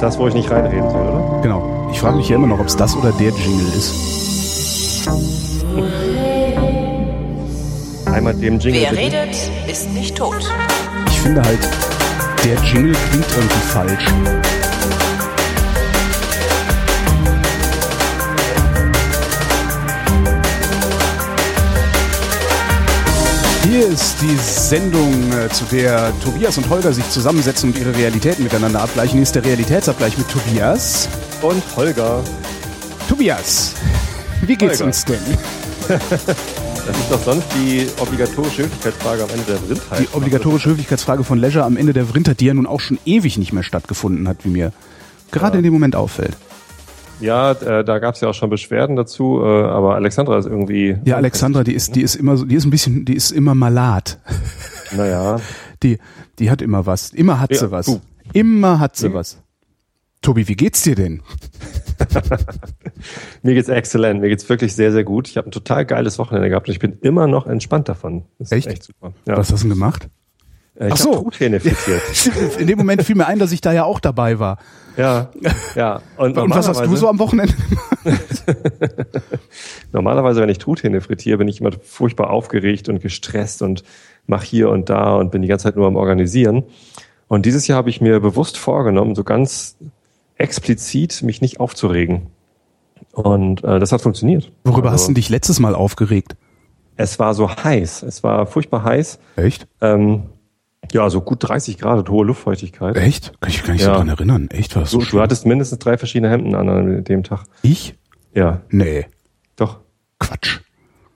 ist das, wo ich nicht reinreden soll, oder? Genau. Ich frage mich ja immer noch, ob es das oder der Jingle ist. Einmal dem Jingle. Wer redet, ist nicht tot. Ich finde halt, der Jingle klingt irgendwie falsch. Hier ist die Sendung, äh, zu der Tobias und Holger sich zusammensetzen und ihre Realitäten miteinander abgleichen. Hier ist der Realitätsabgleich mit Tobias. Und Holger. Tobias, wie geht's Holger. uns denn? Das ist doch sonst die obligatorische Höflichkeitsfrage am Ende der Blindheit. Die obligatorische Höflichkeitsfrage von Leisure am Ende der Vrindheit, die ja nun auch schon ewig nicht mehr stattgefunden hat, wie mir gerade in dem Moment auffällt. Ja, äh, da gab es ja auch schon Beschwerden dazu, äh, aber Alexandra ist irgendwie. Ja, Alexandra, die ist, die ist immer so, die ist ein bisschen, die ist immer malat. Naja, Die, die hat immer was. Immer hat sie Ja, was. du. Immer hat sie Ja. was. Tobi, wie geht's dir denn? mir geht's exzellent. Mir geht's wirklich sehr, sehr gut. Ich habe ein total geiles Wochenende gehabt und ich bin immer noch entspannt davon. Das Echt? ist echt super. Ja. Was hast du denn gemacht? Äh, ich Ach so. hab Truthähne frittiert. In dem Moment fiel mir ein, dass ich da ja auch dabei war. ja, ja. Und, Und was hast du so am Wochenende? Normalerweise, wenn ich Truthähne frittiere, bin ich immer furchtbar aufgeregt und gestresst und mache hier und da und bin die ganze Zeit nur am Organisieren. Und dieses Jahr habe ich mir bewusst vorgenommen, so ganz explizit mich nicht aufzuregen. Und äh, das hat funktioniert. Worüber Also, hast du dich letztes Mal aufgeregt? Es war so heiß. Es war furchtbar heiß. Echt? Ähm, ja, so gut 30 Grad und hohe Luftfeuchtigkeit. Echt? Kann ich gar nicht Ja. so dran erinnern. Echt? War das so Du, du hattest mindestens drei verschiedene Hemden an an dem Tag. Ich? Ja, Nee. doch. Quatsch.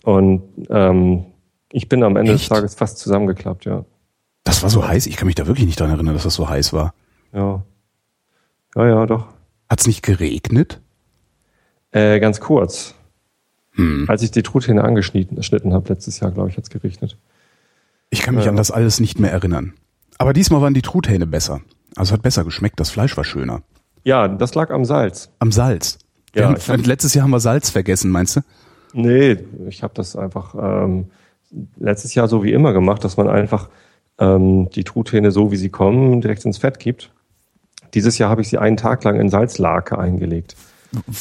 Und ähm, ich bin am Ende Echt? des Tages fast zusammengeklappt, ja. Das war so heiß? Ich kann mich da wirklich nicht dran erinnern, dass das so heiß war. Ja. Ja, ja, doch. Hat's nicht geregnet? Äh, ganz kurz. Hm. Als ich die Truthähne angeschnitten geschnitten habe, letztes Jahr, glaube ich, hat's geregnet. Ich kann mich Ja. an das alles nicht mehr erinnern. Aber diesmal waren die Truthähne besser. Also hat besser geschmeckt, das Fleisch war schöner. Ja, das lag am Salz. Am Salz. Ja, haben, hab- letztes Jahr haben wir Salz vergessen, meinst du? Nee, ich habe das einfach ähm, letztes Jahr so wie immer gemacht, dass man einfach ähm, die Truthähne so wie sie kommen direkt ins Fett gibt. Dieses Jahr habe ich sie einen Tag lang in Salzlake eingelegt.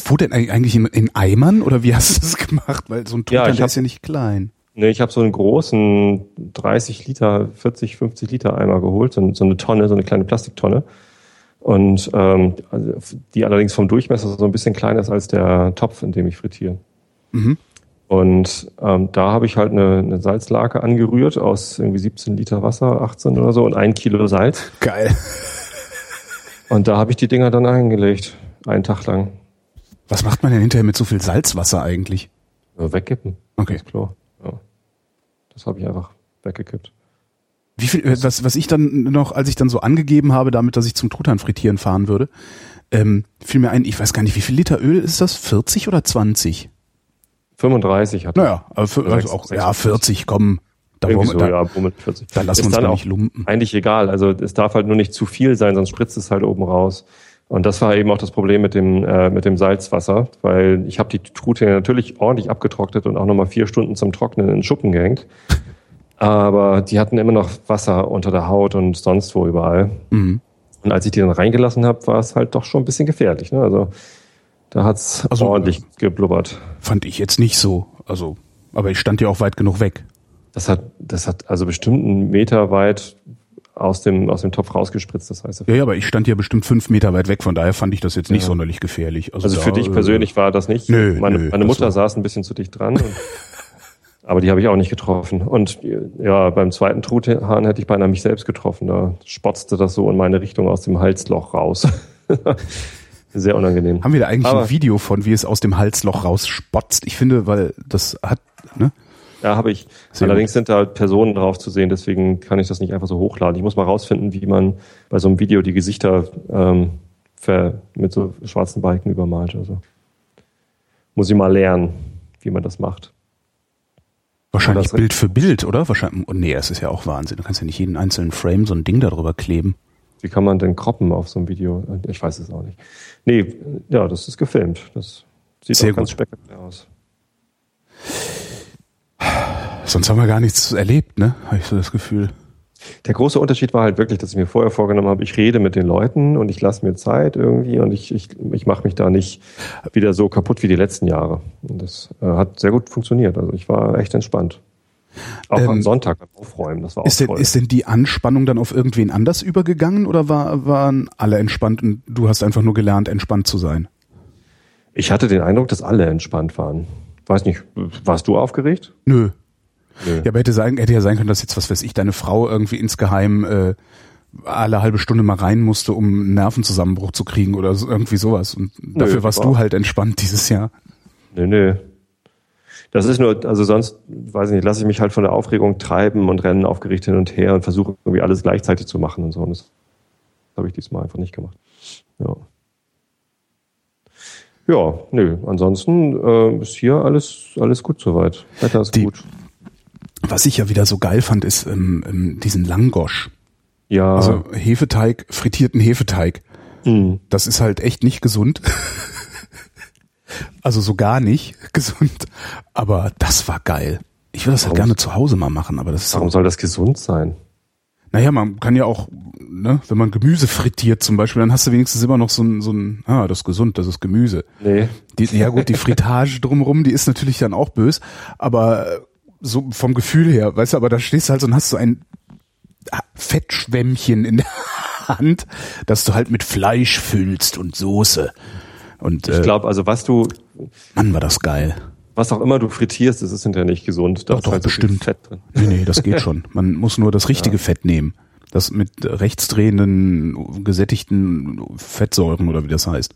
Wo denn eig- eigentlich in, in Eimern oder wie hast du das gemacht? Weil so ein Ja, Truthahn, hab- ist ja nicht klein. Nee, ich habe so einen großen 30 Liter, 40, 50 Liter Eimer geholt, so, so eine Tonne, so eine kleine Plastiktonne. Und ähm, also die allerdings vom Durchmesser so ein bisschen kleiner ist als der Topf, in dem ich frittiere. Mhm. Und ähm, da habe ich halt eine, eine Salzlake angerührt aus irgendwie 17 Liter Wasser, 18 oder so und ein Kilo Salz. Geil. Und da habe ich die Dinger dann eingelegt, einen Tag lang. Was macht man denn hinterher mit so viel Salzwasser eigentlich? Ja, wegkippen. Okay. ins Klo. Das habe ich einfach weggekippt. Wie viel, äh, was, was ich dann noch, als ich dann so angegeben habe, damit, dass ich zum Truthahn frittieren fahren würde, ähm, fiel mir ein, ich weiß gar nicht, wie viel Liter Öl ist das? 40 oder 20? 35 hatte Naja, für, also auch, ja, 40, komm. Da, Irgendwie wollen so, da, ja, womit 40. da lassen wir uns dann auch nicht lumpen. Eigentlich egal. Also es darf halt nur nicht zu viel sein, sonst spritzt es halt oben raus. Und das war eben auch das Problem mit dem, äh, mit dem Salzwasser, weil ich habe die Truthähne natürlich ordentlich abgetrocknet und auch nochmal vier Stunden zum Trocknen in den Schuppen gehängt. Aber die hatten immer noch Wasser unter der Haut und sonst wo überall. Mhm. Und als ich die dann reingelassen habe, war es halt doch schon ein bisschen gefährlich. Ne? Also da hat's Also, ordentlich geblubbert. Fand ich jetzt nicht so. Also, aber ich stand ja auch weit genug weg. Das hat, das hat also bestimmt einen Meter weit aus dem, aus dem Topf rausgespritzt, das heißt. Ja, ja, aber ich stand ja bestimmt fünf Meter weit weg, von daher fand ich das jetzt nicht sonderlich gefährlich. Also da, für dich äh, persönlich war das nicht. nö, meine nö, meine Mutter saß ein bisschen zu dicht dran. Und, aber die habe ich auch nicht getroffen. Und ja, beim zweiten Truthahn hätte ich beinahe mich selbst getroffen. Da spotzte das so in meine Richtung aus dem Halsloch raus. Sehr unangenehm. Haben wir da eigentlich Aber- ein Video von, wie es aus dem Halsloch rausspotzt? Ich finde, weil das hat, ne? Ja, habe ich. Sehr Allerdings sind da Personen drauf zu sehen, deswegen kann ich das nicht einfach so hochladen. Ich muss mal rausfinden, wie man bei so einem Video die Gesichter ähm, mit so schwarzen Balken übermalt. Also muss ich mal lernen, wie man das macht. Wahrscheinlich das- Bild für Bild, oder? Wahrscheinlich, oh nee, es ist ja auch Wahnsinn. Du kannst ja nicht jeden einzelnen Frame so ein Ding darüber kleben. Wie kann man denn kroppen auf so einem Video? Ich weiß es auch nicht. Nee, ja, das ist gefilmt. Das sieht Sehr auch ganz gut. spektakulär aus. Sonst haben wir gar nichts erlebt, ne? Habe ich so das Gefühl. Der große Unterschied war halt wirklich, dass ich mir vorher vorgenommen habe, ich rede mit den Leuten und ich lasse mir Zeit irgendwie und ich, ich, ich mache mich da nicht wieder so kaputt wie die letzten Jahre. Und das äh, hat sehr gut funktioniert. Also ich war echt entspannt. Auch ähm, am Sonntag beim Aufräumen, das war auch ist denn, toll. Ist denn die Anspannung dann auf irgendwen anders übergegangen oder war, waren alle entspannt und du hast einfach nur gelernt, entspannt zu sein? Ich hatte den Eindruck, dass alle entspannt waren. Weiß nicht, warst du aufgeregt? Nö. Nö. Ja, aber hätte, sein, hätte ja sein können, dass jetzt, was weiß ich, deine Frau irgendwie insgeheim äh, alle halbe Stunde mal rein musste, um einen Nervenzusammenbruch zu kriegen oder so, irgendwie sowas. Und dafür nö, warst war. du halt entspannt dieses Jahr. Nö, nö. Das ist nur, also sonst, weiß ich nicht, lasse ich mich halt von der Aufregung treiben und rennen aufgeregt hin und her und versuche irgendwie alles gleichzeitig zu machen und so. Und das habe ich diesmal einfach nicht gemacht. Ja. Ja, nö. Ansonsten äh, ist hier alles, alles gut soweit. Wetter ist Die, gut. Was ich ja wieder so geil fand, ist ähm, ähm, diesen Langosch. Ja. Also Hefeteig, frittierten Hefeteig. Mhm. Das ist halt echt nicht gesund. also so gar nicht gesund. Aber das war geil. Ich würde das halt gerne zu Hause mal machen, aber das ist Warum soll das gesund sein? Naja, man kann ja auch, ne, wenn man Gemüse frittiert zum Beispiel, dann hast du wenigstens immer noch so ein, so ein, ah, das ist gesund, das ist Gemüse. Nee. Die, ja gut, die Fritage drumherum, die ist natürlich dann auch bös, aber äh, so vom Gefühl her, weißt du, aber da stehst du halt so und hast so ein Fettschwämmchen in der Hand, dass du halt mit Fleisch füllst und Soße. Und, ich glaube, also was du. Mann, war das geil was auch immer du frittierst, das ist hinterher nicht gesund. Da doch, doch, halt bestimmt. Fett drin. Nee, nee, das geht schon. Man muss nur das richtige ja. Fett nehmen. Das mit rechtsdrehenden, gesättigten Fettsäuren oder wie das heißt.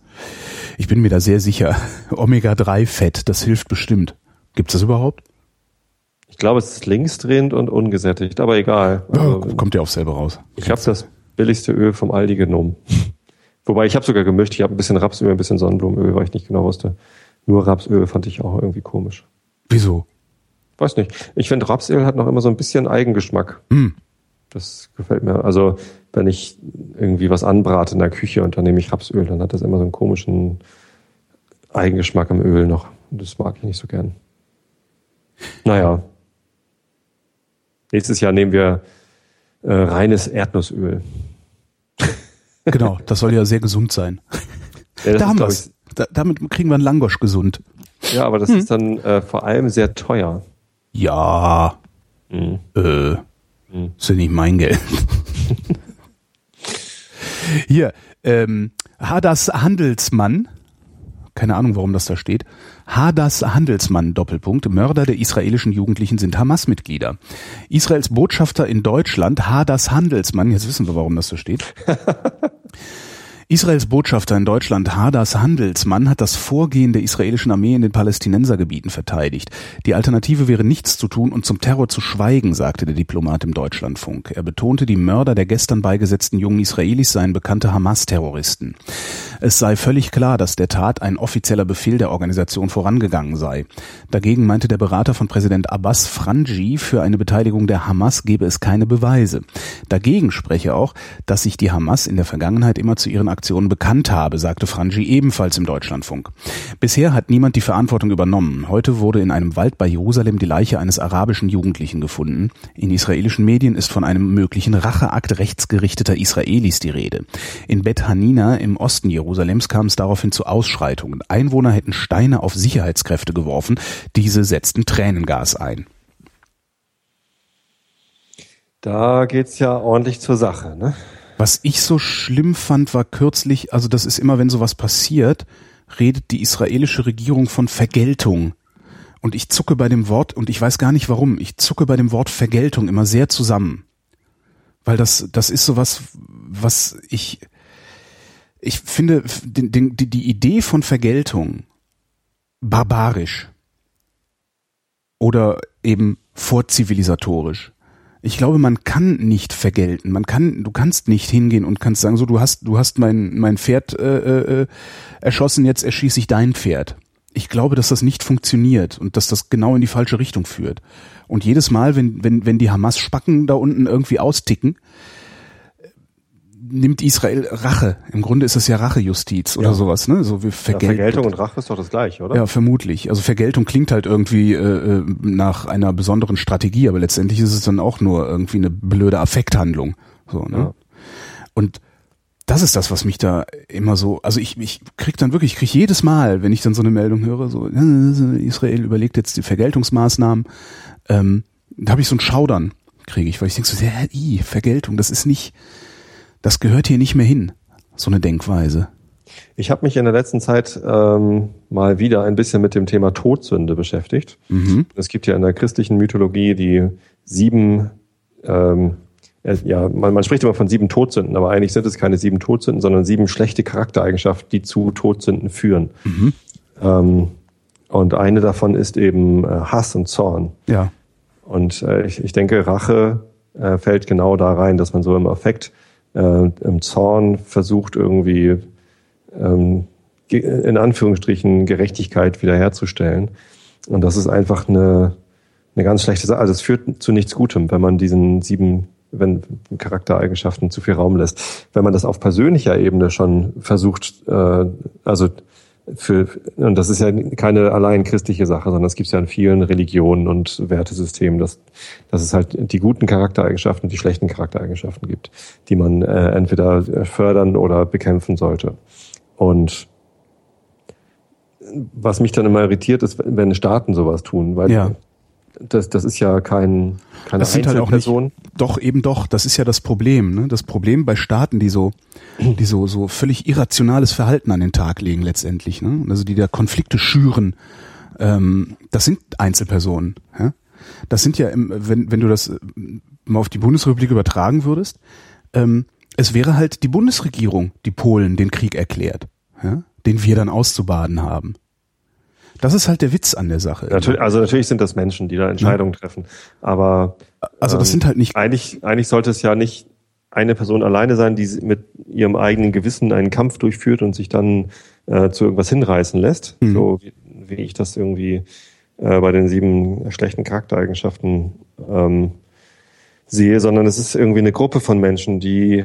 Ich bin mir da sehr sicher. Omega-3-Fett, das hilft bestimmt. Gibt's das überhaupt? Ich glaube, es ist linksdrehend und ungesättigt, aber egal. Also, ja, kommt ja auch selber raus. Ich habe das billigste Öl vom Aldi genommen. Wobei ich habe sogar gemischt. Ich habe ein bisschen Rapsöl, ein bisschen Sonnenblumenöl, weil ich nicht genau wusste. Nur Rapsöl fand ich auch irgendwie komisch. Wieso? Weiß nicht. Ich finde, Rapsöl hat noch immer so ein bisschen Eigengeschmack. Mm. Das gefällt mir. Also, wenn ich irgendwie was anbrate in der Küche und dann nehme ich Rapsöl, dann hat das immer so einen komischen Eigengeschmack im Öl noch. Und das mag ich nicht so gern. Naja. Nächstes Jahr nehmen wir äh, reines Erdnussöl. Genau, das soll ja sehr gesund sein. Ja, da haben wir da, damit kriegen wir einen Langosch gesund. Ja, aber das hm. ist dann äh, vor allem sehr teuer. Ja. Hm. Äh, hm. ist ja nicht mein Geld. Hier, ähm, Hadas Handelsmann, keine Ahnung, warum das da steht. Hadas Handelsmann, Doppelpunkt, Mörder der israelischen Jugendlichen sind Hamas-Mitglieder. Israels Botschafter in Deutschland, Hadas Handelsmann, jetzt wissen wir, warum das so steht. Israels Botschafter in Deutschland Hadas Handelsmann hat das Vorgehen der israelischen Armee in den Palästinensergebieten verteidigt. Die Alternative wäre nichts zu tun und zum Terror zu schweigen, sagte der Diplomat im Deutschlandfunk. Er betonte, die Mörder der gestern beigesetzten jungen Israelis seien bekannte Hamas-Terroristen. Es sei völlig klar, dass der Tat ein offizieller Befehl der Organisation vorangegangen sei. Dagegen meinte der Berater von Präsident Abbas Franji, für eine Beteiligung der Hamas gebe es keine Beweise. Dagegen spreche auch, dass sich die Hamas in der Vergangenheit immer zu ihren Aktionen bekannt habe, sagte Franji ebenfalls im Deutschlandfunk. Bisher hat niemand die Verantwortung übernommen. Heute wurde in einem Wald bei Jerusalem die Leiche eines arabischen Jugendlichen gefunden. In israelischen Medien ist von einem möglichen Racheakt rechtsgerichteter Israelis die Rede. In Bet Hanina im Osten Jerusalems kam es daraufhin zu Ausschreitungen. Einwohner hätten Steine auf Sicherheitskräfte geworfen. Diese setzten Tränengas ein. Da geht's ja ordentlich zur Sache, ne? Was ich so schlimm fand, war kürzlich, also das ist immer, wenn sowas passiert, redet die israelische Regierung von Vergeltung. Und ich zucke bei dem Wort, und ich weiß gar nicht warum, ich zucke bei dem Wort Vergeltung immer sehr zusammen. Weil das, das ist sowas, was ich, ich finde, die, die, die Idee von Vergeltung barbarisch oder eben vorzivilisatorisch. Ich glaube, man kann nicht vergelten. Man kann, du kannst nicht hingehen und kannst sagen, so du hast, du hast mein mein Pferd äh, äh, erschossen, jetzt erschieße ich dein Pferd. Ich glaube, dass das nicht funktioniert und dass das genau in die falsche Richtung führt. Und jedes Mal, wenn wenn wenn die Hamas Spacken da unten irgendwie austicken, nimmt Israel Rache. Im Grunde ist es ja Rachejustiz oder Ja. sowas, ne? So wie Ja, Vergel Vergeltung und Rache ist doch das gleiche, oder? Ja, vermutlich. Also Vergeltung klingt halt irgendwie äh, äh, nach einer besonderen Strategie, aber letztendlich ist es dann auch nur irgendwie eine blöde Affekthandlung. So, ne? Ja. Und das ist das, was mich da immer so, also ich, ich krieg dann wirklich, ich krieg jedes Mal, wenn ich dann so eine Meldung höre, so, äh, Israel überlegt jetzt die Vergeltungsmaßnahmen, ähm, da habe ich so ein Schaudern, kriege ich, weil ich denke so, ja, i, Vergeltung, das ist nicht, das gehört hier nicht mehr hin, so eine Denkweise. Ich habe mich in der letzten Zeit ähm, mal wieder ein bisschen mit dem Thema Todsünde beschäftigt. Mhm. Es gibt ja in der christlichen Mythologie die sieben, ähm, äh, ja, man, man spricht immer von sieben Todsünden, aber eigentlich sind es keine sieben Todsünden, sondern sieben schlechte Charaktereigenschaften, die zu Todsünden führen. Mhm. Ähm, und eine davon ist eben äh, Hass und Zorn. Ja. Und äh, ich, ich denke, Rache äh, fällt genau da rein, dass man so im Affekt, äh, im Zorn versucht irgendwie ähm, in Anführungsstrichen Gerechtigkeit wiederherzustellen. Und das ist einfach eine, eine ganz schlechte Sache. Also es führt zu nichts Gutem, wenn man diesen sieben wenn Charaktereigenschaften zu viel Raum lässt. Wenn man das auf persönlicher Ebene schon versucht, äh, also für, und das ist ja keine allein christliche Sache, sondern es gibt ja in vielen Religionen und Wertesystemen, dass, dass es halt die guten Charaktereigenschaften und die schlechten Charaktereigenschaften gibt, die man äh, entweder fördern oder bekämpfen sollte. Und was mich dann immer irritiert, ist, wenn Staaten sowas tun, weil Ja. Das, das ist ja kein, keine Das sind halt auch nicht, doch eben doch, das ist ja das Problem, ne? Das Problem bei Staaten, die so, die so, so völlig irrationales Verhalten an den Tag legen letztendlich, ne? Also die da Konflikte schüren, ähm, das sind Einzelpersonen, ja? Das sind ja, im, wenn, wenn du das äh, mal auf die Bundesrepublik übertragen würdest, ähm, es wäre halt die Bundesregierung, die Polen den Krieg erklärt, ja? den wir dann auszubaden haben. Das ist halt der Witz an der Sache. Natürlich, also natürlich sind das Menschen, die da Entscheidungen treffen. Aber Also das ähm, sind halt nicht eigentlich, eigentlich sollte es ja nicht eine Person alleine sein, die mit ihrem eigenen Gewissen einen Kampf durchführt und sich dann äh, zu irgendwas hinreißen lässt. Mhm. So wie, wie ich das irgendwie äh, bei den sieben schlechten Charaktereigenschaften ähm, sehe, sondern es ist irgendwie eine Gruppe von Menschen, die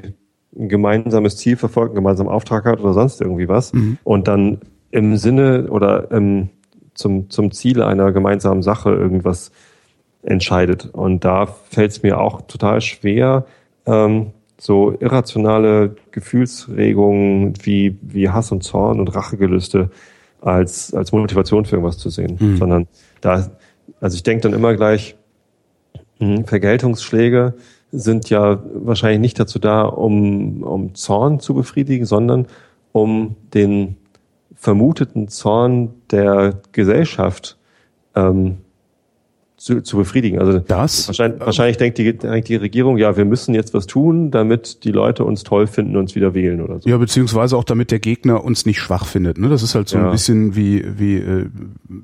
ein gemeinsames Ziel verfolgt, einen gemeinsamen Auftrag hat oder sonst irgendwie was Mhm. und dann im Sinne oder im, zum, zum Ziel einer gemeinsamen Sache irgendwas entscheidet. Und da fällt es mir auch total schwer, ähm, so irrationale Gefühlsregungen wie, wie Hass und Zorn und Rachegelüste als, als Motivation für irgendwas zu sehen, Mhm. sondern da, also ich denke dann immer gleich, mh, Vergeltungsschläge sind ja wahrscheinlich nicht dazu da, um, um Zorn zu befriedigen, sondern um den vermuteten Zorn der Gesellschaft ähm, zu, zu befriedigen. Also das. wahrscheinlich, wahrscheinlich denkt, die, denkt die Regierung, ja, wir müssen jetzt was tun, damit die Leute uns toll finden und uns wieder wählen oder so. Ja, beziehungsweise auch damit der Gegner uns nicht schwach findet. Ne? Das ist halt so Ja. ein bisschen wie, wie, äh,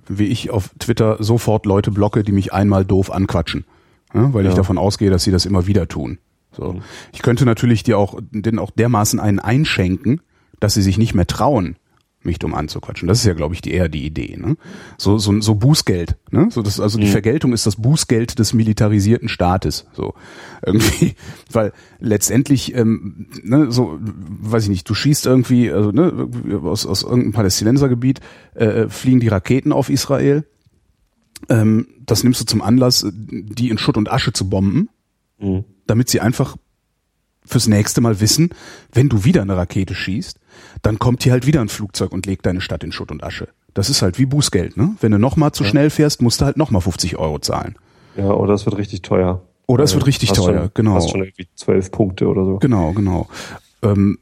wie ich auf Twitter sofort Leute blocke, die mich einmal doof anquatschen. Ja? Weil ich Ja. davon ausgehe, dass sie das immer wieder tun. So. Mhm. Ich könnte natürlich dir auch, denen auch dermaßen einen einschenken, dass sie sich nicht mehr trauen, mich dumm anzuquatschen. Das ist ja, glaube ich, die, eher die Idee. Ne? So, so, so Bußgeld. Ne? So das, also die Mhm. Vergeltung ist das Bußgeld des militarisierten Staates. So irgendwie, weil letztendlich, ähm, ne, so, weiß ich nicht, du schießt irgendwie, also ne, aus, aus irgendeinem Palästinensergebiet äh, fliegen die Raketen auf Israel. Ähm, das nimmst du zum Anlass, die in Schutt und Asche zu bomben, Mhm. damit sie einfach fürs nächste Mal wissen, wenn du wieder eine Rakete schießt, dann kommt hier halt wieder ein Flugzeug und legt deine Stadt in Schutt und Asche. Das ist halt wie Bußgeld, ne? Wenn du nochmal zu Ja. schnell fährst, musst du halt nochmal 50 Euro zahlen. Ja, oder es wird richtig teuer. Oder es Äh, wird richtig hast teuer, schon, genau. Hast schon irgendwie zwölf Punkte oder so. Genau, genau. Ähm,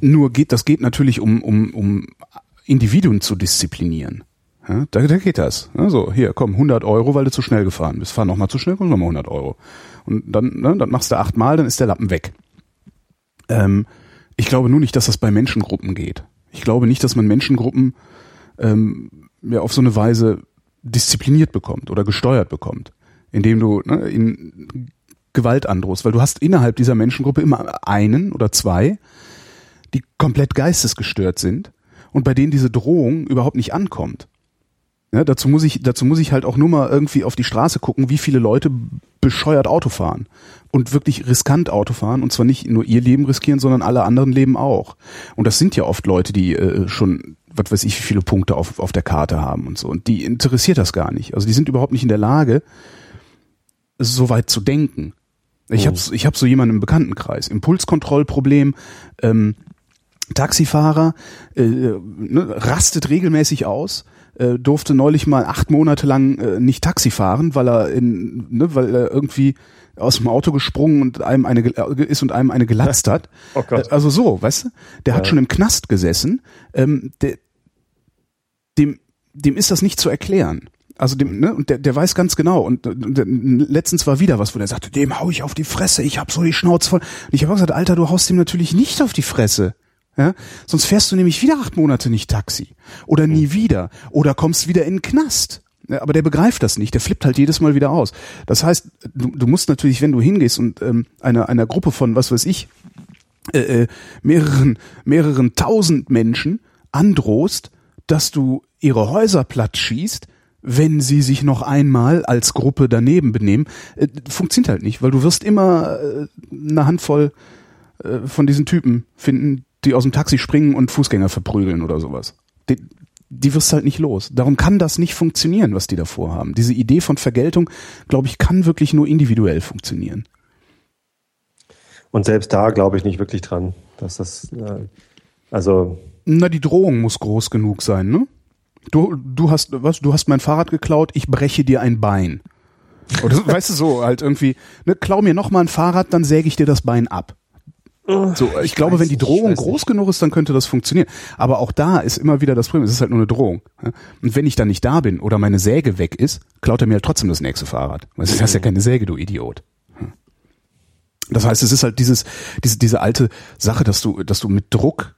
nur geht, das geht natürlich um, um, um Individuen zu disziplinieren. Ja, da, da geht das. Also hier, komm, 100 Euro, weil du zu schnell gefahren bist. Fahr noch mal zu schnell, komm nochmal 100 Euro. Und dann, ne, dann machst du achtmal, dann ist der Lappen weg. Ähm, ich glaube nur nicht, dass das bei Menschengruppen geht. Ich glaube nicht, dass man Menschengruppen ähm, ja, auf so eine Weise diszipliniert bekommt oder gesteuert bekommt, indem du ne, in Gewalt androhst, weil du hast innerhalb dieser Menschengruppe immer einen oder zwei, die komplett geistesgestört sind und bei denen diese Drohung überhaupt nicht ankommt. Ja, dazu muss ich, dazu muss ich halt auch nur mal irgendwie auf die Straße gucken, wie viele Leute bescheuert Auto fahren und wirklich riskant Auto fahren und zwar nicht nur ihr Leben riskieren, sondern alle anderen Leben auch. Und das sind ja oft Leute, die äh, schon, was weiß ich, wie viele Punkte auf, auf der Karte haben und so. Und die interessiert das gar nicht. Also die sind überhaupt nicht in der Lage, so weit zu denken. Ich oh. habe ich hab so jemanden im Bekanntenkreis. Impulskontrollproblem, ähm, Taxifahrer, äh, ne, rastet regelmäßig aus, äh, durfte neulich mal acht Monate lang äh, nicht Taxi fahren, weil er in, ne, weil er irgendwie aus dem Auto gesprungen und einem eine äh, ist und einem eine gelatzt hat. Oh Gott. Äh, also so, weißt du? Der ja. hat schon im Knast gesessen. Ähm, der, dem, dem ist das nicht zu erklären. Also dem, ne, und der, der weiß ganz genau. Und, und der, letztens war wieder was, wo der sagte, dem hau ich auf die Fresse, ich hab so die Schnauze voll. Und ich habe gesagt, Alter, du haust dem natürlich nicht auf die Fresse. Ja? Sonst fährst du nämlich wieder acht Monate nicht Taxi. Oder nie wieder. Oder kommst wieder in den Knast. Ja, aber der begreift das nicht, der flippt halt jedes Mal wieder aus. Das heißt, du, du musst natürlich, wenn du hingehst und ähm, einer, einer Gruppe von, was weiß ich, äh, äh, mehreren, mehreren tausend Menschen androhst, dass du ihre Häuser platt schießt, wenn sie sich noch einmal als Gruppe daneben benehmen, äh, funktioniert halt nicht, weil du wirst immer äh, eine Handvoll äh, von diesen Typen finden, die aus dem Taxi springen und Fußgänger verprügeln oder sowas. Die, die wirst halt nicht los. Darum kann das nicht funktionieren, was die da vorhaben. Diese Idee von Vergeltung, glaube ich, kann wirklich nur individuell funktionieren. Und selbst da glaube ich nicht wirklich dran, dass das, äh, also. Na, die Drohung muss groß genug sein, ne? Du, du hast, was, du hast mein Fahrrad geklaut, ich breche dir ein Bein. Oder weißt du so, halt irgendwie, ne, klau mir noch mal ein Fahrrad, dann säge ich dir das Bein ab. So, ich, ich glaube, wenn die Drohung groß genug ist, dann könnte das funktionieren. Aber auch da ist immer wieder das Problem, es ist halt nur eine Drohung. Und wenn ich dann nicht da bin oder meine Säge weg ist, klaut er mir halt trotzdem das nächste Fahrrad. Weil es ist ja keine Säge, du Idiot. Das heißt, es ist halt dieses, diese, diese alte Sache, dass du, dass du mit Druck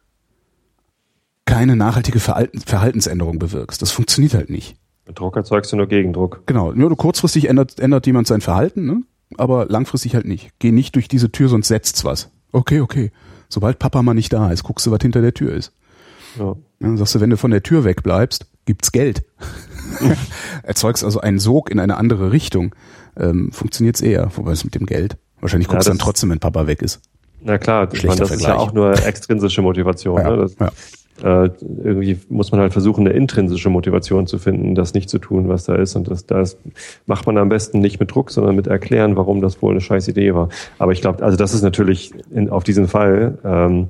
keine nachhaltige Verhaltensänderung bewirkst. Das funktioniert halt nicht. Mit Druck erzeugst du nur Gegendruck. Genau. Nur kurzfristig ändert, ändert jemand sein Verhalten, ne? aber langfristig halt nicht. Geh nicht durch diese Tür, sonst setzt's was. Okay, okay. Sobald Papa mal nicht da ist, guckst du, was hinter der Tür ist. Ja. Dann sagst du, wenn du von der Tür wegbleibst, gibt's Geld. Erzeugst also einen Sog in eine andere Richtung. Ähm, Funktioniert's eher, wobei es mit dem Geld. Wahrscheinlich guckst du ja, dann trotzdem, wenn Papa weg ist. Na klar, ich meine, das Vergleich. ist ja auch nur extrinsische Motivation. Ja, ne? das, ja. Äh, irgendwie muss man halt versuchen, eine intrinsische Motivation zu finden, das nicht zu tun, was da ist. Und das, das macht man am besten nicht mit Druck, sondern mit Erklären, warum das wohl eine scheiß Idee war. Aber ich glaube, also das ist natürlich in, auf diesen Fall, ähm,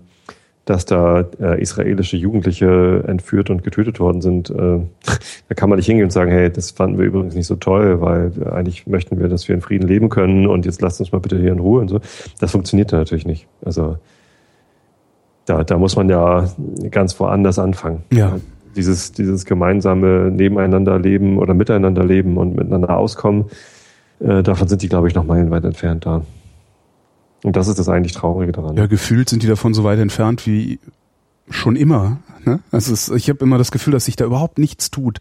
dass da äh, israelische Jugendliche entführt und getötet worden sind, äh, da kann man nicht hingehen und sagen, hey, das fanden wir übrigens nicht so toll, weil eigentlich möchten wir, dass wir in Frieden leben können und jetzt lasst uns mal bitte hier in Ruhe und so. Das funktioniert da natürlich nicht. Also da, da muss man ja ganz woanders anfangen. Ja. Dieses, dieses gemeinsame Nebeneinanderleben oder Miteinanderleben und miteinander auskommen, äh, davon sind die, glaube ich, noch meilenweit entfernt da. Und das ist das eigentlich Traurige daran. Ja, gefühlt sind die davon so weit entfernt wie schon immer. Ne? Also es, ich habe immer das Gefühl, dass sich da überhaupt nichts tut.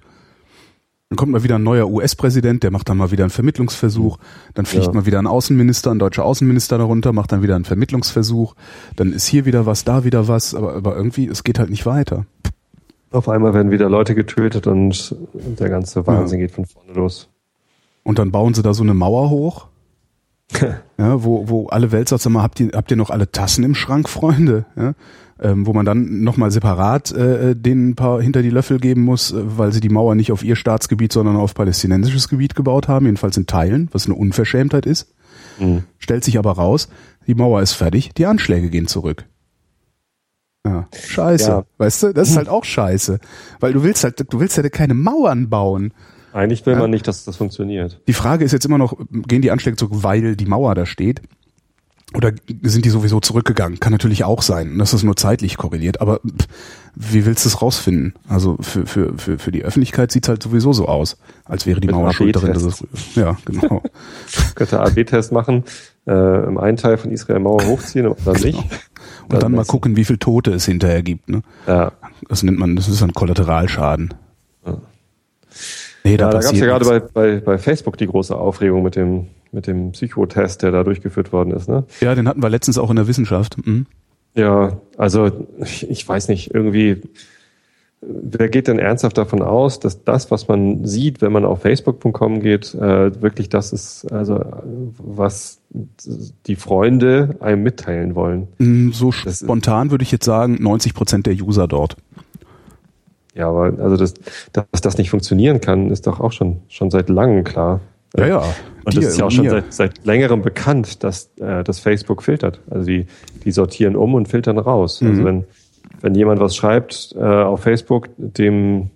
Dann kommt mal wieder ein neuer US-Präsident, der macht dann mal wieder einen Vermittlungsversuch. Dann fliegt ja. mal wieder ein Außenminister, ein deutscher Außenminister darunter, macht dann wieder einen Vermittlungsversuch. Dann ist hier wieder was, da wieder was, aber, aber irgendwie, es geht halt nicht weiter. Auf einmal werden wieder Leute getötet und der ganze Wahnsinn ja. geht von vorne los. Und dann bauen sie da so eine Mauer hoch ja, wo, wo alle Welt sagt, sag mal, habt ihr, habt ihr noch alle Tassen im Schrank, Freunde? Ja? Ähm, wo man dann nochmal separat äh, denen ein paar hinter die Löffel geben muss, äh, weil sie die Mauer nicht auf ihr Staatsgebiet, sondern auf palästinensisches Gebiet gebaut haben, jedenfalls in Teilen, was eine Unverschämtheit ist. Mhm. Stellt sich aber raus, die Mauer ist fertig, die Anschläge gehen zurück. Ja, scheiße. Ja. Weißt du, das ist halt auch scheiße. Weil du willst halt, du willst ja keine Mauern bauen. Eigentlich will man nicht, dass das funktioniert. Die Frage ist jetzt immer noch, gehen die Anschläge zurück, weil die Mauer da steht? Oder sind die sowieso zurückgegangen? Kann natürlich auch sein, dass das nur zeitlich korreliert. Aber wie willst du es rausfinden? Also für, für, für, für die Öffentlichkeit sieht es halt sowieso so aus, als wäre die Mit Mauer schuld darin. Dass es, ja, genau. Könnte AB-Test machen, äh, im einen Teil von Israel Mauer hochziehen und dann genau. nicht. Und dann, dann mal gucken, wie viel Tote es hinterher gibt. Ne? Ja. Das nennt man, das ist ein Kollateralschaden. Ja. Nee, da, ja, da gab es ja gerade bei, bei, bei Facebook die große Aufregung mit dem, mit dem Psychotest, der da durchgeführt worden ist. Ne? Ja, den hatten wir letztens auch in der Wissenschaft. Mhm. Ja, also ich, ich weiß nicht, irgendwie wer geht denn ernsthaft davon aus, dass das, was man sieht, wenn man auf Facebook.com geht, äh, wirklich das ist, also was die Freunde einem mitteilen wollen? Mm, so das spontan würde ich jetzt sagen, 90 Prozent der User dort. Ja, aber also das, dass das nicht funktionieren kann, ist doch auch schon, schon seit langem klar. Ja, ja. Und das ist ja auch schon seit, seit längerem bekannt, dass äh, das Facebook filtert. Also die, die sortieren um und filtern raus. Also mhm. Also wenn, wenn jemand was schreibt äh, auf Facebook, dem,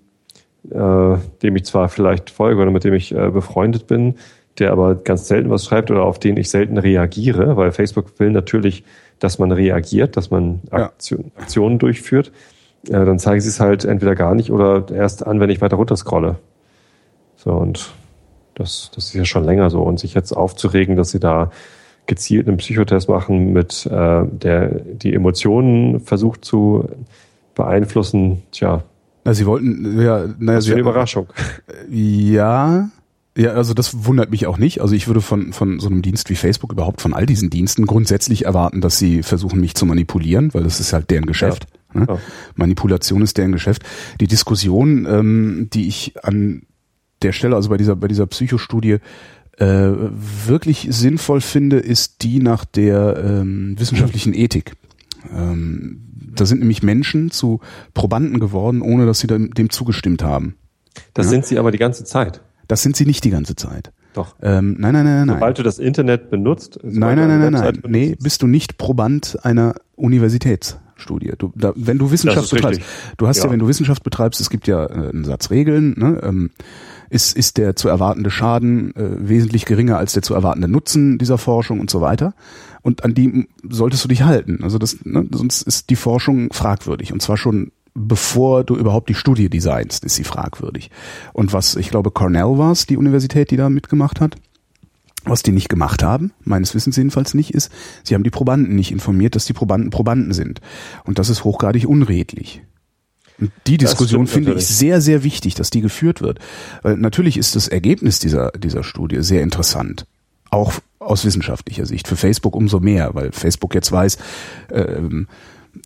äh, dem ich zwar vielleicht folge oder mit dem ich äh, befreundet bin, der aber ganz selten was schreibt oder auf den ich selten reagiere, weil Facebook will natürlich, dass man reagiert, dass man Aktion, ja. Aktionen durchführt ja, dann zeigen sie es halt entweder gar nicht oder erst an, wenn ich weiter runter scrolle. So, und das, das ist ja schon länger so. Und sich jetzt aufzuregen, dass sie da gezielt einen Psychotest machen, mit äh, der die Emotionen versucht zu beeinflussen, tja. Also sie wollten, ja, naja, das ist eine Überraschung. Ja, ja, also das wundert mich auch nicht. Also ich würde von, von so einem Dienst wie Facebook überhaupt von all diesen Diensten grundsätzlich erwarten, dass sie versuchen, mich zu manipulieren, weil das ist halt deren Geschäft. Ja. Ne? Ja. Manipulation ist deren Geschäft. Die Diskussion, ähm, die ich an der Stelle, also bei dieser, bei dieser Psychostudie, äh, wirklich sinnvoll finde, ist die nach der ähm, wissenschaftlichen Ethik. Ähm, da sind nämlich Menschen zu Probanden geworden, ohne dass sie dem, dem zugestimmt haben. Das ja? sind sie aber die ganze Zeit. Das sind sie nicht die ganze Zeit. Doch. Ähm, nein, nein, nein, nein. Sobald du das Internet benutzt. Nein, nein, nein, nein, nein. Nee, bist du nicht Proband einer Universitäts. Studie. Du, da, wenn du Wissenschaft betreibst, du hast ja. ja. wenn du Wissenschaft betreibst, es gibt ja äh, einen Satz Regeln, ne? ähm, ist, ist der zu erwartende Schaden äh, wesentlich geringer als der zu erwartende Nutzen dieser Forschung und so weiter. Und an die solltest du dich halten. Also das, ne, sonst ist die Forschung fragwürdig. Und zwar schon bevor du überhaupt die Studie designst, ist sie fragwürdig. Und was, ich glaube, Cornell war es, die Universität, die da mitgemacht hat, was die nicht gemacht haben, meines Wissens jedenfalls nicht, ist, sie haben die Probanden nicht informiert, dass die Probanden Probanden sind. Und das ist hochgradig unredlich. Die Diskussion finde ich sehr, sehr wichtig, dass die geführt wird. Weil natürlich ist das Ergebnis dieser, dieser Studie sehr interessant. Auch aus wissenschaftlicher Sicht. Für Facebook umso mehr, weil Facebook jetzt weiß, ähm,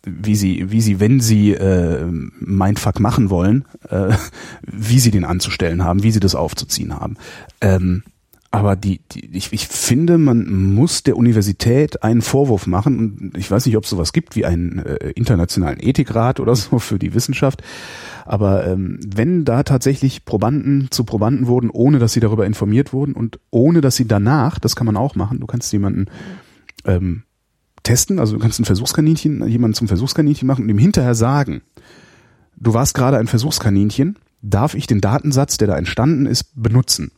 wie sie, wie sie, wenn sie äh, Mindfuck machen wollen, äh, wie sie den anzustellen haben, wie sie das aufzuziehen haben. Ähm, aber die, die ich, ich finde, man muss der Universität einen Vorwurf machen. Und ich weiß nicht, ob es sowas gibt wie einen äh, internationalen Ethikrat oder so für die Wissenschaft. Aber ähm, wenn da tatsächlich Probanden zu Probanden wurden, ohne dass sie darüber informiert wurden und ohne dass sie danach, das kann man auch machen, du kannst jemanden ähm, testen, also du kannst ein Versuchskaninchen, jemanden zum Versuchskaninchen machen und ihm hinterher sagen, du warst gerade ein Versuchskaninchen, darf ich den Datensatz, der da entstanden ist, benutzen?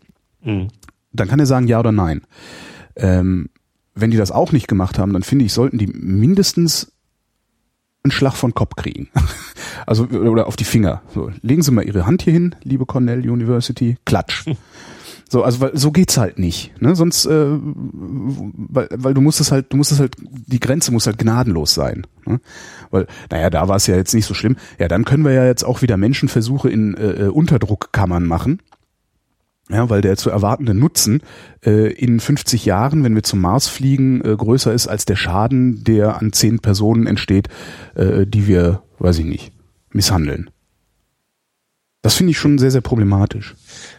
Mhm dann kann er sagen ja oder nein. Ähm, wenn die das auch nicht gemacht haben, dann finde ich, sollten die mindestens einen Schlag von Kopf kriegen. also, oder auf die Finger. So, legen Sie mal Ihre Hand hier hin, liebe Cornell University, klatsch. So, also weil so geht's halt nicht, ne? Sonst, äh, weil, weil du musst es halt, du musst es halt, die Grenze muss halt gnadenlos sein, ne? Weil, naja, da war es ja jetzt nicht so schlimm. Ja, dann können wir ja jetzt auch wieder Menschenversuche in äh, äh Unterdruckkammern machen ja, weil der zu erwartende Nutzen äh, in 50 Jahren, wenn wir zum Mars fliegen, äh, größer ist als der Schaden, der an zehn Personen entsteht, äh, die wir, weiß ich nicht, misshandeln. Das finde ich schon sehr, sehr problematisch.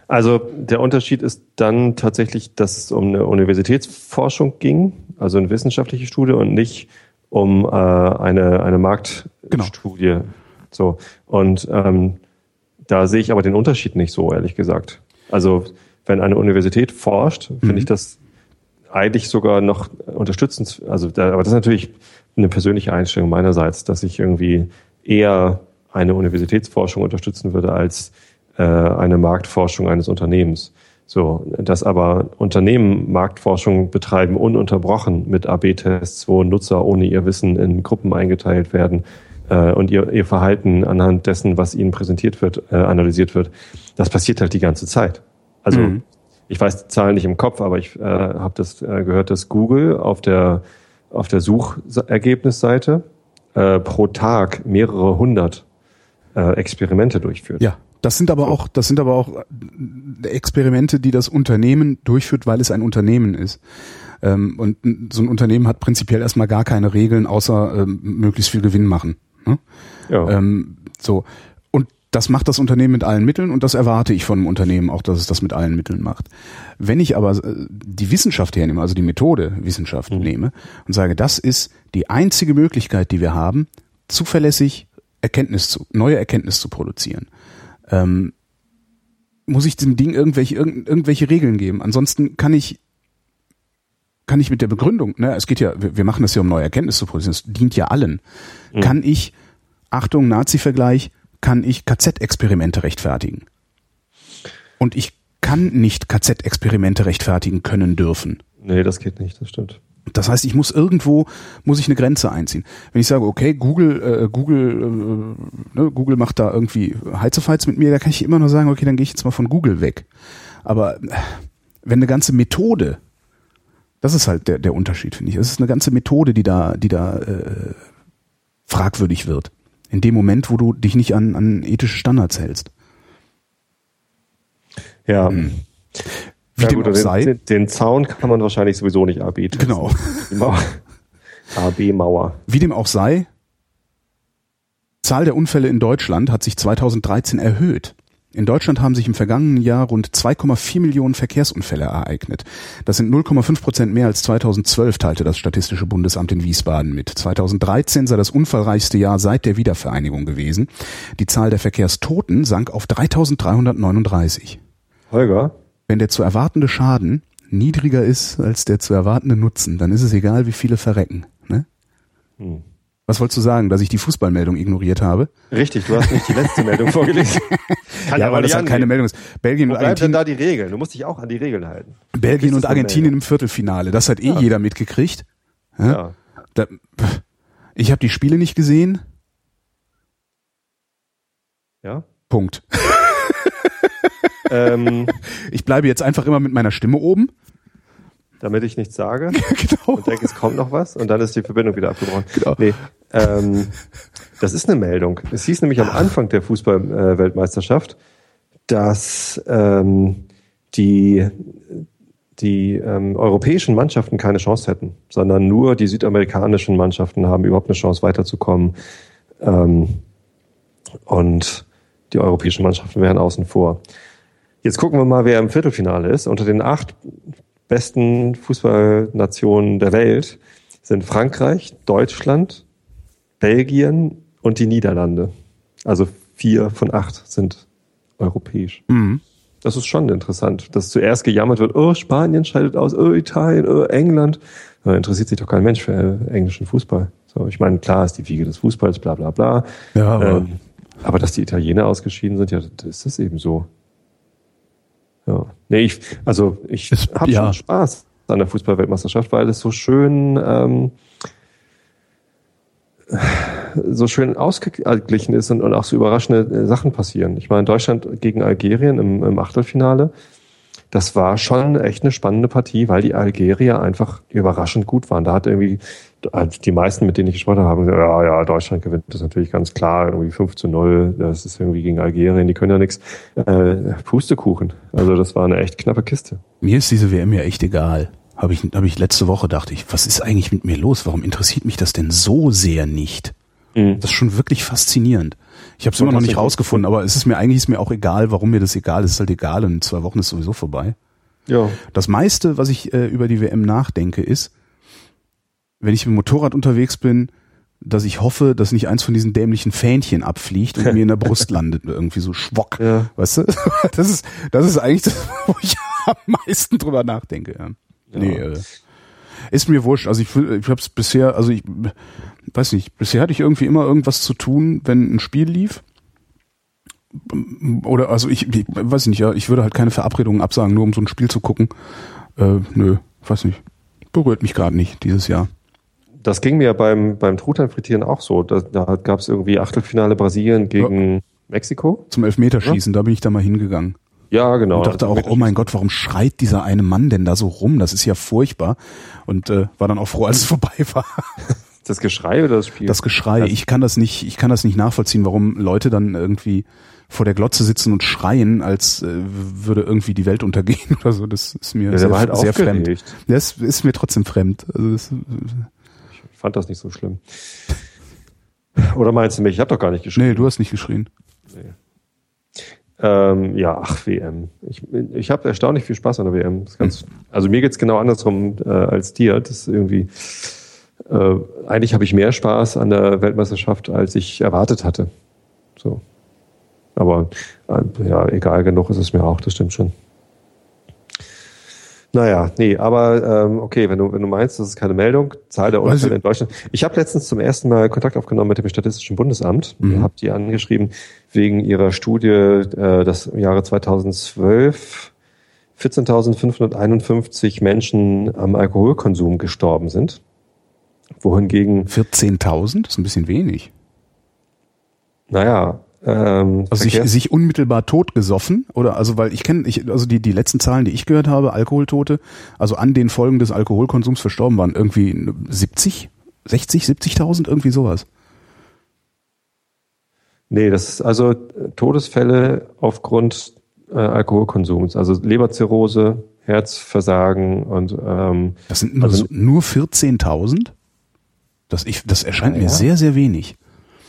Also der Unterschied ist dann tatsächlich, dass es um eine Universitätsforschung ging, also eine wissenschaftliche Studie und nicht um äh, eine, eine Marktstudie. Genau. So. Und ähm, da sehe ich aber den Unterschied nicht so, ehrlich gesagt. Also wenn eine Universität forscht, finde mhm. ich das eigentlich sogar noch unterstützend. Also da, aber das ist natürlich eine persönliche Einstellung meinerseits, dass ich irgendwie eher eine Universitätsforschung unterstützen würde als äh, eine Marktforschung eines Unternehmens. So, dass aber Unternehmen Marktforschung betreiben ununterbrochen mit AB-Tests, wo Nutzer ohne ihr Wissen in Gruppen eingeteilt werden äh, und ihr, ihr Verhalten anhand dessen, was ihnen präsentiert wird, äh, analysiert wird. Das passiert halt die ganze Zeit. Also mhm. ich weiß die Zahlen nicht im Kopf, aber ich äh, habe das äh, gehört, dass Google auf der auf der Suchergebnisseite äh, pro Tag mehrere hundert äh, Experimente durchführt. Ja, das sind aber auch das sind aber auch äh, Experimente, die das Unternehmen durchführt, weil es ein Unternehmen ist. Ähm, und so ein Unternehmen hat prinzipiell erstmal gar keine Regeln, außer ähm, möglichst viel Gewinn machen. Ne? Ja. Ähm, so. Und das macht das Unternehmen mit allen Mitteln und das erwarte ich von einem Unternehmen auch, dass es das mit allen Mitteln macht. Wenn ich aber äh, die Wissenschaft hernehme, also die Methode Wissenschaft mhm. nehme und sage, das ist die einzige Möglichkeit, die wir haben, zuverlässig Erkenntnis zu, neue Erkenntnis zu produzieren, ähm, muss ich dem Ding irgendwelche, irgend, irgendwelche Regeln geben. Ansonsten kann ich kann ich mit der Begründung, ne, es geht ja, wir, machen das ja, um neue Erkenntnisse zu produzieren, es dient ja allen, mhm. kann ich, Achtung, Nazi-Vergleich, kann ich KZ-Experimente rechtfertigen. Und ich kann nicht KZ-Experimente rechtfertigen können dürfen. Nee, das geht nicht, das stimmt. Das heißt, ich muss irgendwo muss ich eine Grenze einziehen. Wenn ich sage, okay, Google, äh, Google, äh, ne, Google macht da irgendwie Heizefeiz mit mir, da kann ich immer nur sagen, okay, dann gehe ich jetzt mal von Google weg. Aber äh, wenn eine ganze Methode, das ist halt der, der Unterschied, finde ich. Es ist eine ganze Methode, die da, die da äh, fragwürdig wird. In dem Moment, wo du dich nicht an, an ethische Standards hältst. Ja. Hm. Wie ja, dem gut, auch sei. Den, den, Zaun kann man wahrscheinlich sowieso nicht AB Genau. AB-Mauer. Wie dem auch sei, Zahl der Unfälle in Deutschland hat sich 2013 erhöht. In Deutschland haben sich im vergangenen Jahr rund 2,4 Millionen Verkehrsunfälle ereignet. Das sind 0,5 Prozent mehr als 2012, teilte das Statistische Bundesamt in Wiesbaden mit. 2013 sei das unfallreichste Jahr seit der Wiedervereinigung gewesen. Die Zahl der Verkehrstoten sank auf 3.339. Holger? Wenn der zu erwartende Schaden niedriger ist als der zu erwartende Nutzen, dann ist es egal, wie viele verrecken. Ne? Hm. Was wolltest du sagen, dass ich die Fußballmeldung ignoriert habe? Richtig, du hast nicht die letzte Meldung vorgelesen. Kann ja, weil das halt keine Meldung ist. Belgien Wo und Argentinien. denn da die Regeln? Du musst dich auch an die Regeln halten. Belgien und Argentinien im Viertelfinale. Das hat eh ja. jeder mitgekriegt. Ja. ja. Da, ich habe die Spiele nicht gesehen. Ja. Punkt. ähm, ich bleibe jetzt einfach immer mit meiner Stimme oben damit ich nichts sage genau. und denke, es kommt noch was und dann ist die Verbindung wieder abgebrochen. Genau. Nee, ähm, das ist eine Meldung. Es hieß nämlich am Anfang der Fußball-Weltmeisterschaft, dass ähm, die, die ähm, europäischen Mannschaften keine Chance hätten, sondern nur die südamerikanischen Mannschaften haben überhaupt eine Chance weiterzukommen. Ähm, und die europäischen Mannschaften wären außen vor. Jetzt gucken wir mal, wer im Viertelfinale ist. Unter den acht besten Fußballnationen der Welt sind Frankreich, Deutschland, Belgien und die Niederlande. Also vier von acht sind europäisch. Mhm. Das ist schon interessant, dass zuerst gejammert wird, oh, Spanien scheidet aus, oh, Italien, oh, England. Da interessiert sich doch kein Mensch für äh, englischen Fußball. So, ich meine, klar ist die Wiege des Fußballs, bla bla bla. Ja, aber, ähm, aber dass die Italiener ausgeschieden sind, ja, das ist eben so. Ja. Nee, ich, also ich habe ja. schon Spaß an der Fußballweltmeisterschaft, weil es so schön ähm, so schön ausgeglichen ist und, und auch so überraschende Sachen passieren. Ich meine, Deutschland gegen Algerien im, im Achtelfinale, das war schon echt eine spannende Partie, weil die Algerier einfach überraschend gut waren. Da hat irgendwie also die meisten, mit denen ich gesprochen habe, gesagt, ja, ja, Deutschland gewinnt das natürlich ganz klar, irgendwie 5 zu 0, das ist irgendwie gegen Algerien, die können ja nichts. Äh, Pustekuchen. Also das war eine echt knappe Kiste. Mir ist diese WM ja echt egal. Habe ich, hab ich letzte Woche dachte ich, was ist eigentlich mit mir los? Warum interessiert mich das denn so sehr nicht? Mhm. Das ist schon wirklich faszinierend. Ich habe es immer noch nicht rausgefunden, aber es ist mir eigentlich ist mir auch egal, warum mir das egal ist. Es ist halt egal und in zwei Wochen ist sowieso vorbei. Ja. Das meiste, was ich äh, über die WM nachdenke, ist, wenn ich mit dem Motorrad unterwegs bin, dass ich hoffe, dass nicht eins von diesen dämlichen Fähnchen abfliegt und mir in der Brust landet, irgendwie so schwock. Ja. Weißt du? Das ist, das ist eigentlich das, wo ich am meisten drüber nachdenke. Ja. Ja. Nee, äh, ist mir wurscht. Also ich, ich habe es bisher, also ich weiß nicht, bisher hatte ich irgendwie immer irgendwas zu tun, wenn ein Spiel lief. Oder also ich, ich weiß nicht, ja, ich würde halt keine Verabredungen absagen, nur um so ein Spiel zu gucken. Äh, nö, weiß nicht. Berührt mich gerade nicht dieses Jahr das ging mir beim, beim Truthahn-Frittieren auch so. Da, da gab es irgendwie Achtelfinale Brasilien gegen ja. Mexiko. Zum Elfmeterschießen, ja. da bin ich da mal hingegangen. Ja, genau. Und dachte auch, oh mein Gott, warum schreit dieser eine Mann denn da so rum? Das ist ja furchtbar. Und äh, war dann auch froh, als es vorbei war. Das Geschrei oder das Spiel? Das Geschrei. Ich kann das nicht, ich kann das nicht nachvollziehen, warum Leute dann irgendwie vor der Glotze sitzen und schreien, als äh, würde irgendwie die Welt untergehen oder so. Das ist mir ja, sehr, halt sehr fremd. Das ist mir trotzdem fremd. Also das, fand das nicht so schlimm. Oder meinst du mich? Ich habe doch gar nicht geschrien. Nee, du hast nicht geschrien. Nee. Ähm, ja, ach, WM. Ich, ich habe erstaunlich viel Spaß an der WM. Ganz, also mir geht's genau andersrum äh, als dir. Das ist irgendwie, äh, eigentlich habe ich mehr Spaß an der Weltmeisterschaft, als ich erwartet hatte. So. Aber äh, ja, egal genug ist es mir auch, das stimmt schon. Naja, nee, aber ähm, okay, wenn du, wenn du meinst, das ist keine Meldung, Zahl der Unfälle in Deutschland. Ich habe letztens zum ersten Mal Kontakt aufgenommen mit dem Statistischen Bundesamt. Mhm. Habe die angeschrieben wegen ihrer Studie, äh, dass im Jahre 2012 14.551 Menschen am Alkoholkonsum gestorben sind. Wohingegen 14.000? Das ist ein bisschen wenig. Naja, ähm, also sich, sich unmittelbar totgesoffen oder also weil ich kenne ich also die die letzten Zahlen die ich gehört habe Alkoholtote also an den Folgen des Alkoholkonsums verstorben waren irgendwie 70 60 70.000 irgendwie sowas. Nee das ist also Todesfälle aufgrund äh, Alkoholkonsums. Also Leberzirrhose Herzversagen und ähm, das sind nur, also, nur 14.000 das ich das erscheint ja. mir sehr sehr wenig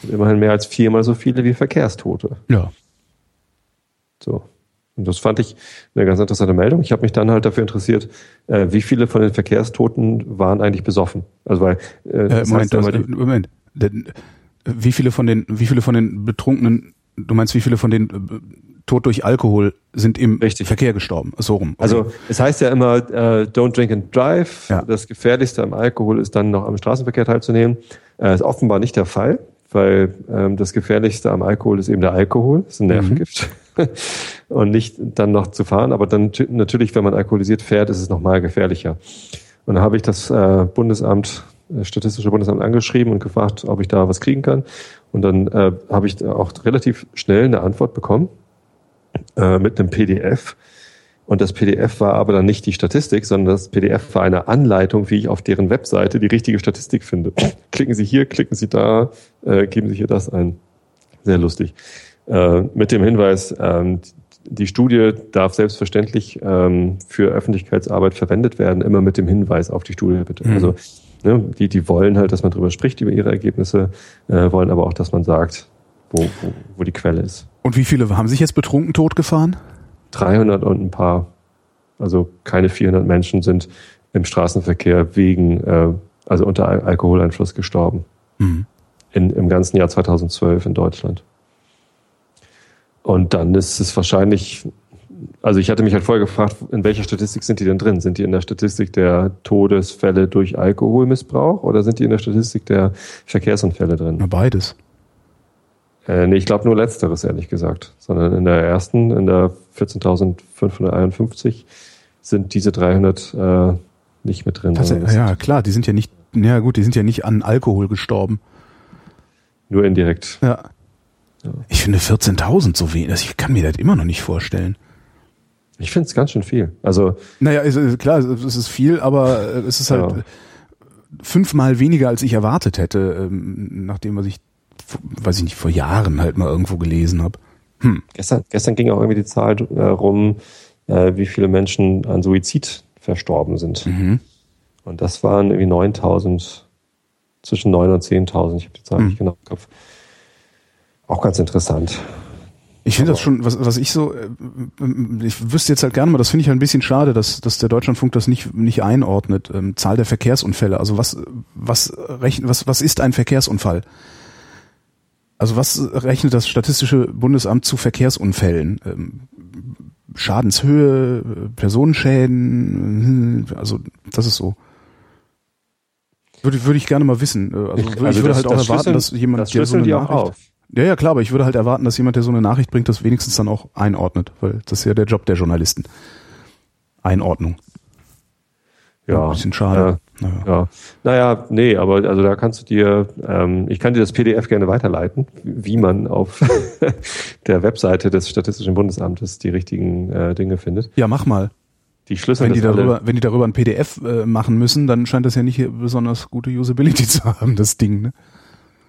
immerhin mehr als viermal so viele wie Verkehrstote. Ja. So. Und das fand ich eine ganz interessante Meldung. Ich habe mich dann halt dafür interessiert, äh, wie viele von den Verkehrstoten waren eigentlich besoffen. Also weil äh, äh, Moment, also, Moment. Wie viele von den wie viele von den Betrunkenen, du meinst, wie viele von den äh, tot durch Alkohol sind im Richtig. Verkehr gestorben? So rum. Okay. Also es heißt ja immer, äh, don't drink and drive. Ja. Das Gefährlichste am Alkohol ist dann noch am Straßenverkehr teilzunehmen. Äh, ist offenbar nicht der Fall weil ähm, das Gefährlichste am Alkohol ist eben der Alkohol, das ist ein Nervengift. Mhm. und nicht dann noch zu fahren, aber dann natürlich, wenn man alkoholisiert fährt, ist es nochmal gefährlicher. Und da habe ich das äh, Bundesamt, äh, Statistische Bundesamt angeschrieben und gefragt, ob ich da was kriegen kann. Und dann äh, habe ich auch relativ schnell eine Antwort bekommen äh, mit einem PDF und das PDF war aber dann nicht die Statistik, sondern das PDF war eine Anleitung, wie ich auf deren Webseite die richtige Statistik finde. Klicken Sie hier, klicken Sie da, äh, geben Sie hier das ein. Sehr lustig. Äh, mit dem Hinweis, ähm, die Studie darf selbstverständlich ähm, für Öffentlichkeitsarbeit verwendet werden, immer mit dem Hinweis auf die Studie bitte. Mhm. Also ne, die, die wollen halt, dass man darüber spricht, über ihre Ergebnisse, äh, wollen aber auch, dass man sagt, wo, wo, wo die Quelle ist. Und wie viele haben sich jetzt betrunken totgefahren? 300 und ein paar, also keine 400 Menschen sind im Straßenverkehr wegen, äh, also unter Al Alkoholeinfluss gestorben. Mhm. In, Im ganzen Jahr 2012 in Deutschland. Und dann ist es wahrscheinlich, also ich hatte mich halt vorher gefragt, in welcher Statistik sind die denn drin? Sind die in der Statistik der Todesfälle durch Alkoholmissbrauch oder sind die in der Statistik der Verkehrsunfälle drin? Na, beides. Äh, nee, ich glaube nur letzteres, ehrlich gesagt. Sondern in der ersten, in der 14.551, sind diese 300 äh, nicht mit drin. Das, ja, klar, die sind ja nicht, ja gut, die sind ja nicht an Alkohol gestorben. Nur indirekt. Ja. ja. Ich finde 14.000 so wenig, also ich kann mir das immer noch nicht vorstellen. Ich finde es ganz schön viel. Also naja, ist, klar, es ist viel, aber es ist halt ja. fünfmal weniger, als ich erwartet hätte, ähm, nachdem was ich weiß ich nicht, vor Jahren halt mal irgendwo gelesen habe. Hm. Gestern, gestern ging auch irgendwie die Zahl äh, rum, äh, wie viele Menschen an Suizid verstorben sind. Mhm. Und das waren irgendwie 9000, zwischen 9 und 10.000. Ich habe die Zahl mhm. nicht genau im Kopf. Auch ganz interessant. Ich finde das schon, was, was ich so, äh, ich wüsste jetzt halt gerne mal, das finde ich halt ein bisschen schade, dass, dass der Deutschlandfunk das nicht, nicht einordnet. Ähm, Zahl der Verkehrsunfälle. Also was, was, rechn, was, was ist ein Verkehrsunfall? Also was rechnet das Statistische Bundesamt zu Verkehrsunfällen? Ähm, Schadenshöhe, Personenschäden, also das ist so. Würde, würde ich gerne mal wissen. Also, also ich würde das, halt auch das erwarten, dass jemand das der so eine Nachricht. Auf. Ja, ja, klar, aber ich würde halt erwarten, dass jemand, der so eine Nachricht bringt, das wenigstens dann auch einordnet, weil das ist ja der Job der Journalisten. Einordnung. Ja. Ein bisschen schade. Ja, naja. ja. Naja, nee, aber also da kannst du dir, ähm, ich kann dir das PDF gerne weiterleiten, wie man auf der Webseite des Statistischen Bundesamtes die richtigen äh, Dinge findet. Ja, mach mal. Die Schlüssel wenn die darüber, wenn die darüber ein PDF äh, machen müssen, dann scheint das ja nicht besonders gute Usability zu haben, das Ding, ne?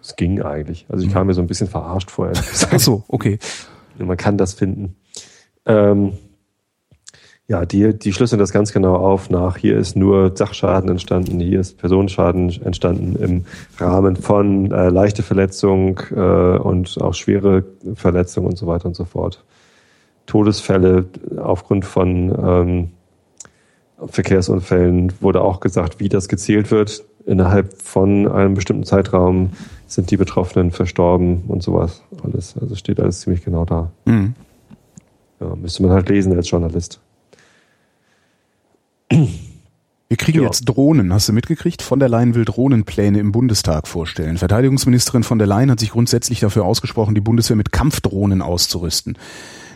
Es ging eigentlich. Also ich kam mir so ein bisschen verarscht vorher. Ach so, okay. Man kann das finden. Ähm, ja, die, die schlüsseln das ganz genau auf nach, hier ist nur Sachschaden entstanden, hier ist Personenschaden entstanden im Rahmen von äh, leichte Verletzung äh, und auch schwere Verletzung und so weiter und so fort. Todesfälle aufgrund von ähm, Verkehrsunfällen wurde auch gesagt, wie das gezählt wird. Innerhalb von einem bestimmten Zeitraum sind die Betroffenen verstorben und sowas. Alles. Also steht alles ziemlich genau da. Mhm. Ja, müsste man halt lesen als Journalist. Wir kriegen ja. jetzt Drohnen, hast du mitgekriegt? Von der Leyen will Drohnenpläne im Bundestag vorstellen. Verteidigungsministerin von der Leyen hat sich grundsätzlich dafür ausgesprochen, die Bundeswehr mit Kampfdrohnen auszurüsten.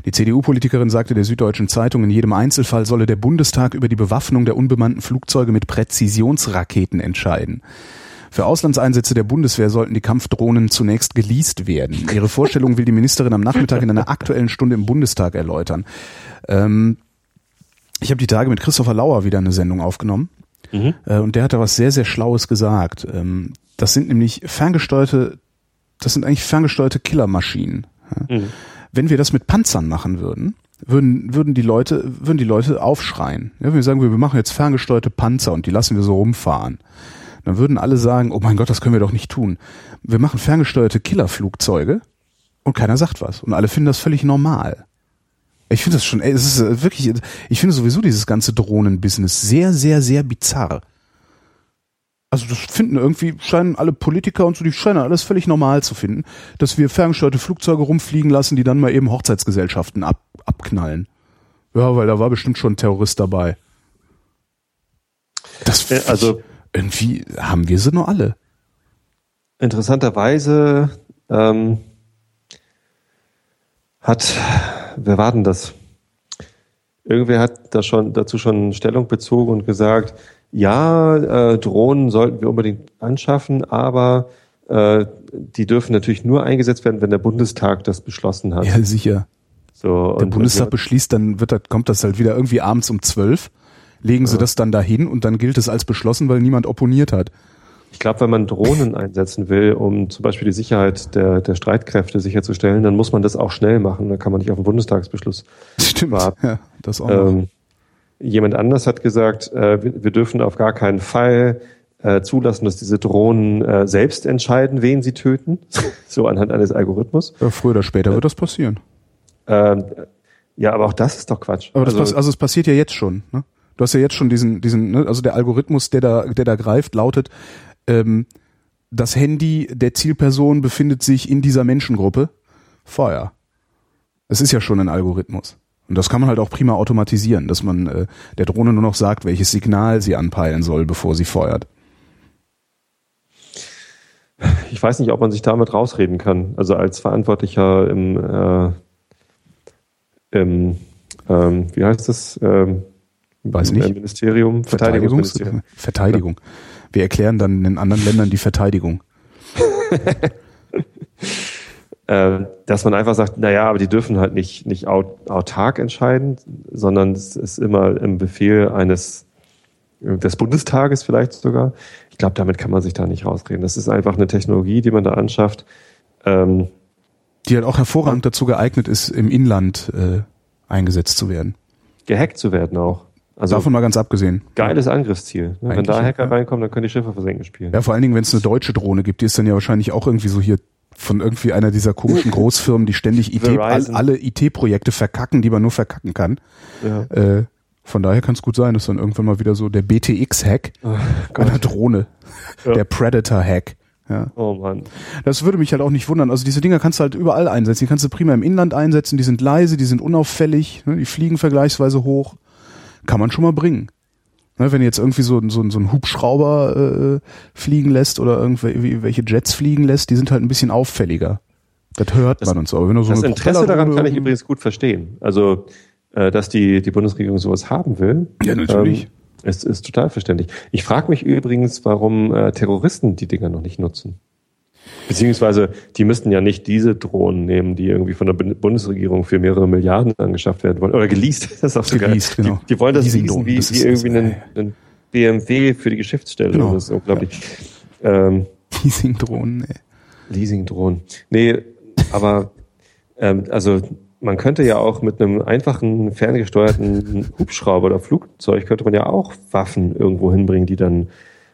Die CDU-Politikerin sagte der Süddeutschen Zeitung, in jedem Einzelfall solle der Bundestag über die Bewaffnung der unbemannten Flugzeuge mit Präzisionsraketen entscheiden. Für Auslandseinsätze der Bundeswehr sollten die Kampfdrohnen zunächst geleast werden. Ihre Vorstellung will die Ministerin am Nachmittag in einer aktuellen Stunde im Bundestag erläutern. Ähm, ich habe die Tage mit Christopher Lauer wieder eine Sendung aufgenommen. Mhm. Äh, und der hat da was sehr, sehr Schlaues gesagt. Ähm, das sind nämlich ferngesteuerte, das sind eigentlich ferngesteuerte Killermaschinen. Mhm. Wenn wir das mit Panzern machen würden, würden, würden die Leute, würden die Leute aufschreien. Ja, wenn wir sagen, wir machen jetzt ferngesteuerte Panzer und die lassen wir so rumfahren. Dann würden alle sagen, oh mein Gott, das können wir doch nicht tun. Wir machen ferngesteuerte Killerflugzeuge und keiner sagt was. Und alle finden das völlig normal. Ich finde das schon, ey, es ist äh, wirklich, ich finde sowieso dieses ganze Drohnenbusiness sehr, sehr, sehr bizarr. Also das finden irgendwie, scheinen alle Politiker und so, die scheinen alles völlig normal zu finden, dass wir ferngesteuerte Flugzeuge rumfliegen lassen, die dann mal eben Hochzeitsgesellschaften ab, abknallen. Ja, weil da war bestimmt schon ein Terrorist dabei. Das äh, also irgendwie haben wir sie nur alle. Interessanterweise ähm, hat wer war denn das? Irgendwer hat da schon, dazu schon Stellung bezogen und gesagt, ja, äh, Drohnen sollten wir unbedingt anschaffen, aber äh, die dürfen natürlich nur eingesetzt werden, wenn der Bundestag das beschlossen hat. Ja, sicher. So, der Bundestag beschließt, dann wird das, kommt das halt wieder irgendwie abends um zwölf, legen ja. sie das dann dahin und dann gilt es als beschlossen, weil niemand opponiert hat. Ich glaube, wenn man Drohnen einsetzen will, um zum Beispiel die Sicherheit der, der Streitkräfte sicherzustellen, dann muss man das auch schnell machen. Da kann man nicht auf den Bundestagsbeschluss Stimmt, warten. Ja, das auch ähm, jemand anders hat gesagt, äh, wir, wir, dürfen auf gar keinen Fall äh, zulassen, dass diese Drohnen äh, selbst entscheiden, wen sie töten. so anhand eines Algorithmus. Ja, früher oder später wird das passieren. Ähm, ja, aber auch das ist doch Quatsch. Aber also, also es passiert ja jetzt schon. Ne? Du hast ja jetzt schon diesen, diesen, ne? also der Algorithmus, der da, der da greift, lautet, ähm, das Handy der Zielperson befindet sich in dieser Menschengruppe, Feuer. Es ist ja schon ein Algorithmus. Und das kann man halt auch prima automatisieren, dass man äh, der Drohne nur noch sagt, welches Signal sie anpeilen soll, bevor sie feuert. Ich weiß nicht, ob man sich damit rausreden kann. Also als Verantwortlicher im, äh, im ähm, wie heißt das? Ähm, weiß nicht. Ministerium, Verteidigungsministerium. Verteidigung. Wir erklären dann in anderen Ländern die Verteidigung. Äh, dass man einfach sagt, naja, aber die dürfen halt nicht, nicht autark entscheiden, sondern es ist immer im Befehl eines des Bundestages vielleicht sogar. Ich glaube, damit kann man sich da nicht rausreden. Das ist einfach eine Technologie, die man da anschafft. Ähm, die halt auch hervorragend dazu geeignet ist, im Inland äh, eingesetzt zu werden. Gehackt zu werden auch. Also Davon mal ganz abgesehen. Geiles Angriffsziel. Ne? Wenn da Hacker ja. reinkommen, dann können die Schiffe versenken spielen. Ja, vor allen Dingen, wenn es eine deutsche Drohne gibt, die ist dann ja wahrscheinlich auch irgendwie so hier von irgendwie einer dieser komischen Großfirmen, die ständig IT, all, alle IT-Projekte verkacken, die man nur verkacken kann. Ja. Äh, von daher kann es gut sein, dass dann irgendwann mal wieder so der BTX-Hack oh, einer Drohne, ja. der Predator-Hack. Ja. Oh Mann. Das würde mich halt auch nicht wundern. Also diese Dinger kannst du halt überall einsetzen. Die kannst du prima im Inland einsetzen, die sind leise, die sind unauffällig, ne? die fliegen vergleichsweise hoch kann man schon mal bringen. Ne, wenn jetzt irgendwie so, so, so ein Hubschrauber äh, fliegen lässt oder irgendwelche Jets fliegen lässt, die sind halt ein bisschen auffälliger. Das hört das, man und so. Aber wenn du so das Interesse daran kann ich übrigens gut verstehen. Also, äh, dass die, die Bundesregierung sowas haben will. Ja, natürlich. Ähm, ist, ist total verständlich. Ich frage mich übrigens, warum äh, Terroristen die Dinger noch nicht nutzen. Beziehungsweise, die müssten ja nicht diese Drohnen nehmen, die irgendwie von der Bundesregierung für mehrere Milliarden angeschafft werden wollen. Oder geleast, das ist auch so geleast. Genau. Die, die wollen das leasen wie, das wie irgendwie einen, einen BMW für die Geschäftsstelle. Genau. Das ist unglaublich. Ja. Ähm, Leasing-Drohnen, ey. Leasing-Drohnen. Nee, aber ähm, also man könnte ja auch mit einem einfachen ferngesteuerten Hubschrauber oder Flugzeug könnte man ja auch Waffen irgendwo hinbringen, die dann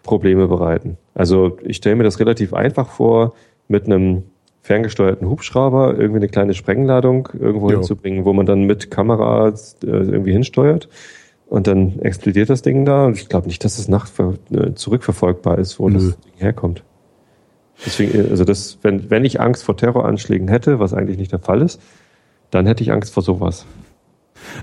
Probleme bereiten. Also ich stelle mir das relativ einfach vor, mit einem ferngesteuerten Hubschrauber irgendwie eine kleine Sprengladung irgendwo jo. hinzubringen, wo man dann mit Kamera äh, irgendwie hinsteuert. Und dann explodiert das Ding da. Und ich glaube nicht, dass es nach äh, zurückverfolgbar ist, wo Nö. das Ding herkommt. Deswegen, äh, also das, wenn, wenn ich Angst vor Terroranschlägen hätte, was eigentlich nicht der Fall ist, dann hätte ich Angst vor sowas.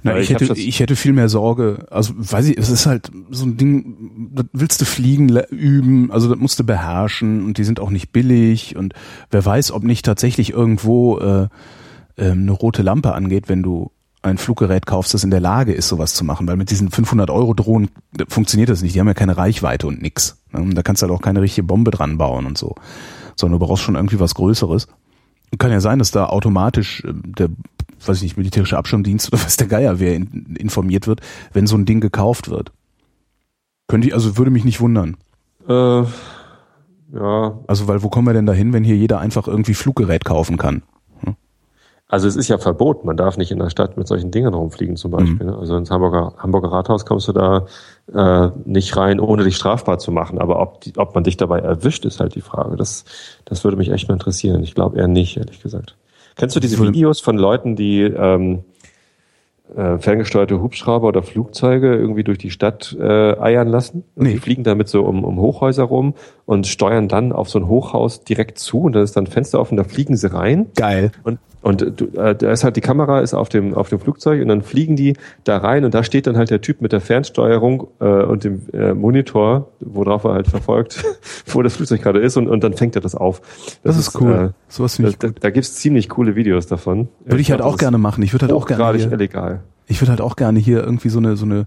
Na, ich, ich, hätte, ich hätte viel mehr Sorge. Also, weiß ich, es ist halt so ein Ding, das willst du fliegen üben, also das musst du beherrschen und die sind auch nicht billig und wer weiß, ob nicht tatsächlich irgendwo äh, äh, eine rote Lampe angeht, wenn du ein Fluggerät kaufst, das in der Lage ist, sowas zu machen, weil mit diesen 500 Euro Drohnen funktioniert das nicht. Die haben ja keine Reichweite und nix. Ne? Da kannst du halt auch keine richtige Bombe dran bauen und so. Sondern du brauchst schon irgendwie was Größeres. Kann ja sein, dass da automatisch äh, der weiß ich nicht, militärische Abschirmdienst oder was der Geier wer in, informiert wird, wenn so ein Ding gekauft wird. Könnte ich, also würde mich nicht wundern. Äh, ja. Also, weil wo kommen wir denn dahin, wenn hier jeder einfach irgendwie Fluggerät kaufen kann? Hm? Also es ist ja verboten, man darf nicht in der Stadt mit solchen Dingen rumfliegen zum Beispiel. Mhm. Also ins Hamburger, Hamburger Rathaus kommst du da äh, nicht rein, ohne dich strafbar zu machen. Aber ob, die, ob man dich dabei erwischt, ist halt die Frage. Das, das würde mich echt mal interessieren. Ich glaube eher nicht, ehrlich gesagt. Kennst du diese Videos von Leuten, die ähm, äh, ferngesteuerte Hubschrauber oder Flugzeuge irgendwie durch die Stadt äh, eiern lassen? Und nee. Die fliegen damit so um, um Hochhäuser rum und steuern dann auf so ein Hochhaus direkt zu und dann ist dann Fenster offen, da fliegen sie rein. Geil. Und und du, äh, da ist halt die Kamera ist auf dem auf dem Flugzeug und dann fliegen die da rein und da steht dann halt der Typ mit der Fernsteuerung äh, und dem äh, Monitor, worauf er halt verfolgt, wo das Flugzeug gerade ist und, und dann fängt er das auf. Das, das ist cool. Äh, Sowas da, da, da gibt's ziemlich coole Videos davon. Würde ich halt auch gerne machen. Ich würde halt auch gerne hier, illegal. Ich würde halt auch gerne hier irgendwie so eine so eine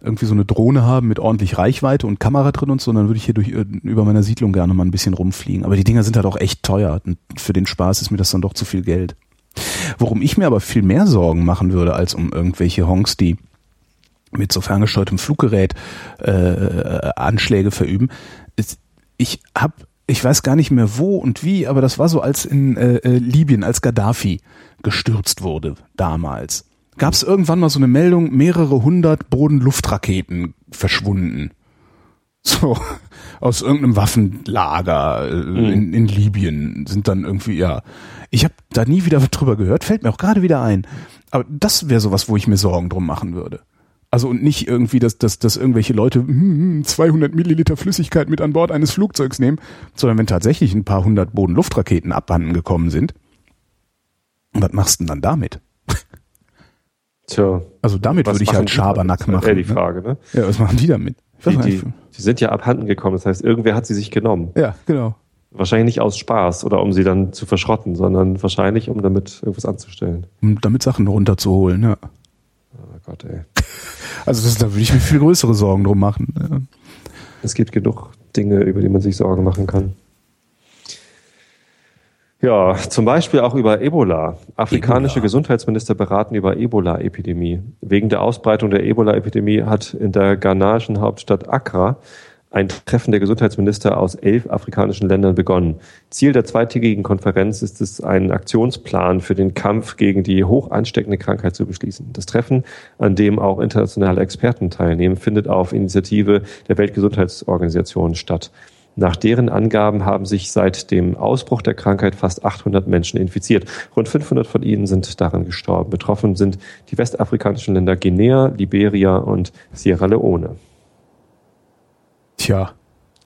irgendwie so eine Drohne haben mit ordentlich Reichweite und Kamera drin und so, und dann würde ich hier durch äh, über meiner Siedlung gerne mal ein bisschen rumfliegen. Aber die Dinger sind halt auch echt teuer. Und für den Spaß ist mir das dann doch zu viel Geld. Worum ich mir aber viel mehr Sorgen machen würde, als um irgendwelche Honks, die mit so ferngesteuertem Fluggerät äh, Anschläge verüben, ich habe ich weiß gar nicht mehr wo und wie, aber das war so, als in äh, äh Libyen, als Gaddafi gestürzt wurde damals. Gab es irgendwann mal so eine Meldung, mehrere hundert Boden-Luftraketen verschwunden. So, aus irgendeinem Waffenlager mhm. in, in Libyen sind dann irgendwie, ja. Ich habe da nie wieder drüber gehört, fällt mir auch gerade wieder ein. Aber das wäre sowas, wo ich mir Sorgen drum machen würde. Also und nicht irgendwie, dass, dass, dass irgendwelche Leute 200 hm, Milliliter Flüssigkeit mit an Bord eines Flugzeugs nehmen, sondern wenn tatsächlich ein paar hundert Bodenluftraketen abhanden gekommen sind, was machst du denn dann damit? Tja. Also damit würde ich halt Schabernack machen. Ja, die ne? Frage, ne? Ja, was machen die damit? Die, die, die, sind ja abhanden gekommen, das heißt, irgendwer hat sie sich genommen. Ja, genau. Wahrscheinlich nicht aus Spaß oder um sie dann zu verschrotten, sondern wahrscheinlich, um damit irgendwas anzustellen. Um damit Sachen runterzuholen, ja. Oh Gott, ey. Also das, da würde ich mir viel größere Sorgen drum machen. Ja. Es gibt genug Dinge, über die man sich Sorgen machen kann. Ja, zum Beispiel auch über Ebola. Afrikanische Ebola. Gesundheitsminister beraten über Ebola-Epidemie. Wegen der Ausbreitung der Ebola-Epidemie hat in der ghanaischen Hauptstadt Accra ein Treffen der Gesundheitsminister aus elf afrikanischen Ländern begonnen. Ziel der zweitägigen Konferenz ist es, einen Aktionsplan für den Kampf gegen die hoch ansteckende Krankheit zu beschließen. Das Treffen, an dem auch internationale Experten teilnehmen, findet auf Initiative der Weltgesundheitsorganisation statt. Nach deren Angaben haben sich seit dem Ausbruch der Krankheit fast 800 Menschen infiziert. Rund 500 von ihnen sind daran gestorben. Betroffen sind die westafrikanischen Länder Guinea, Liberia und Sierra Leone. Tja.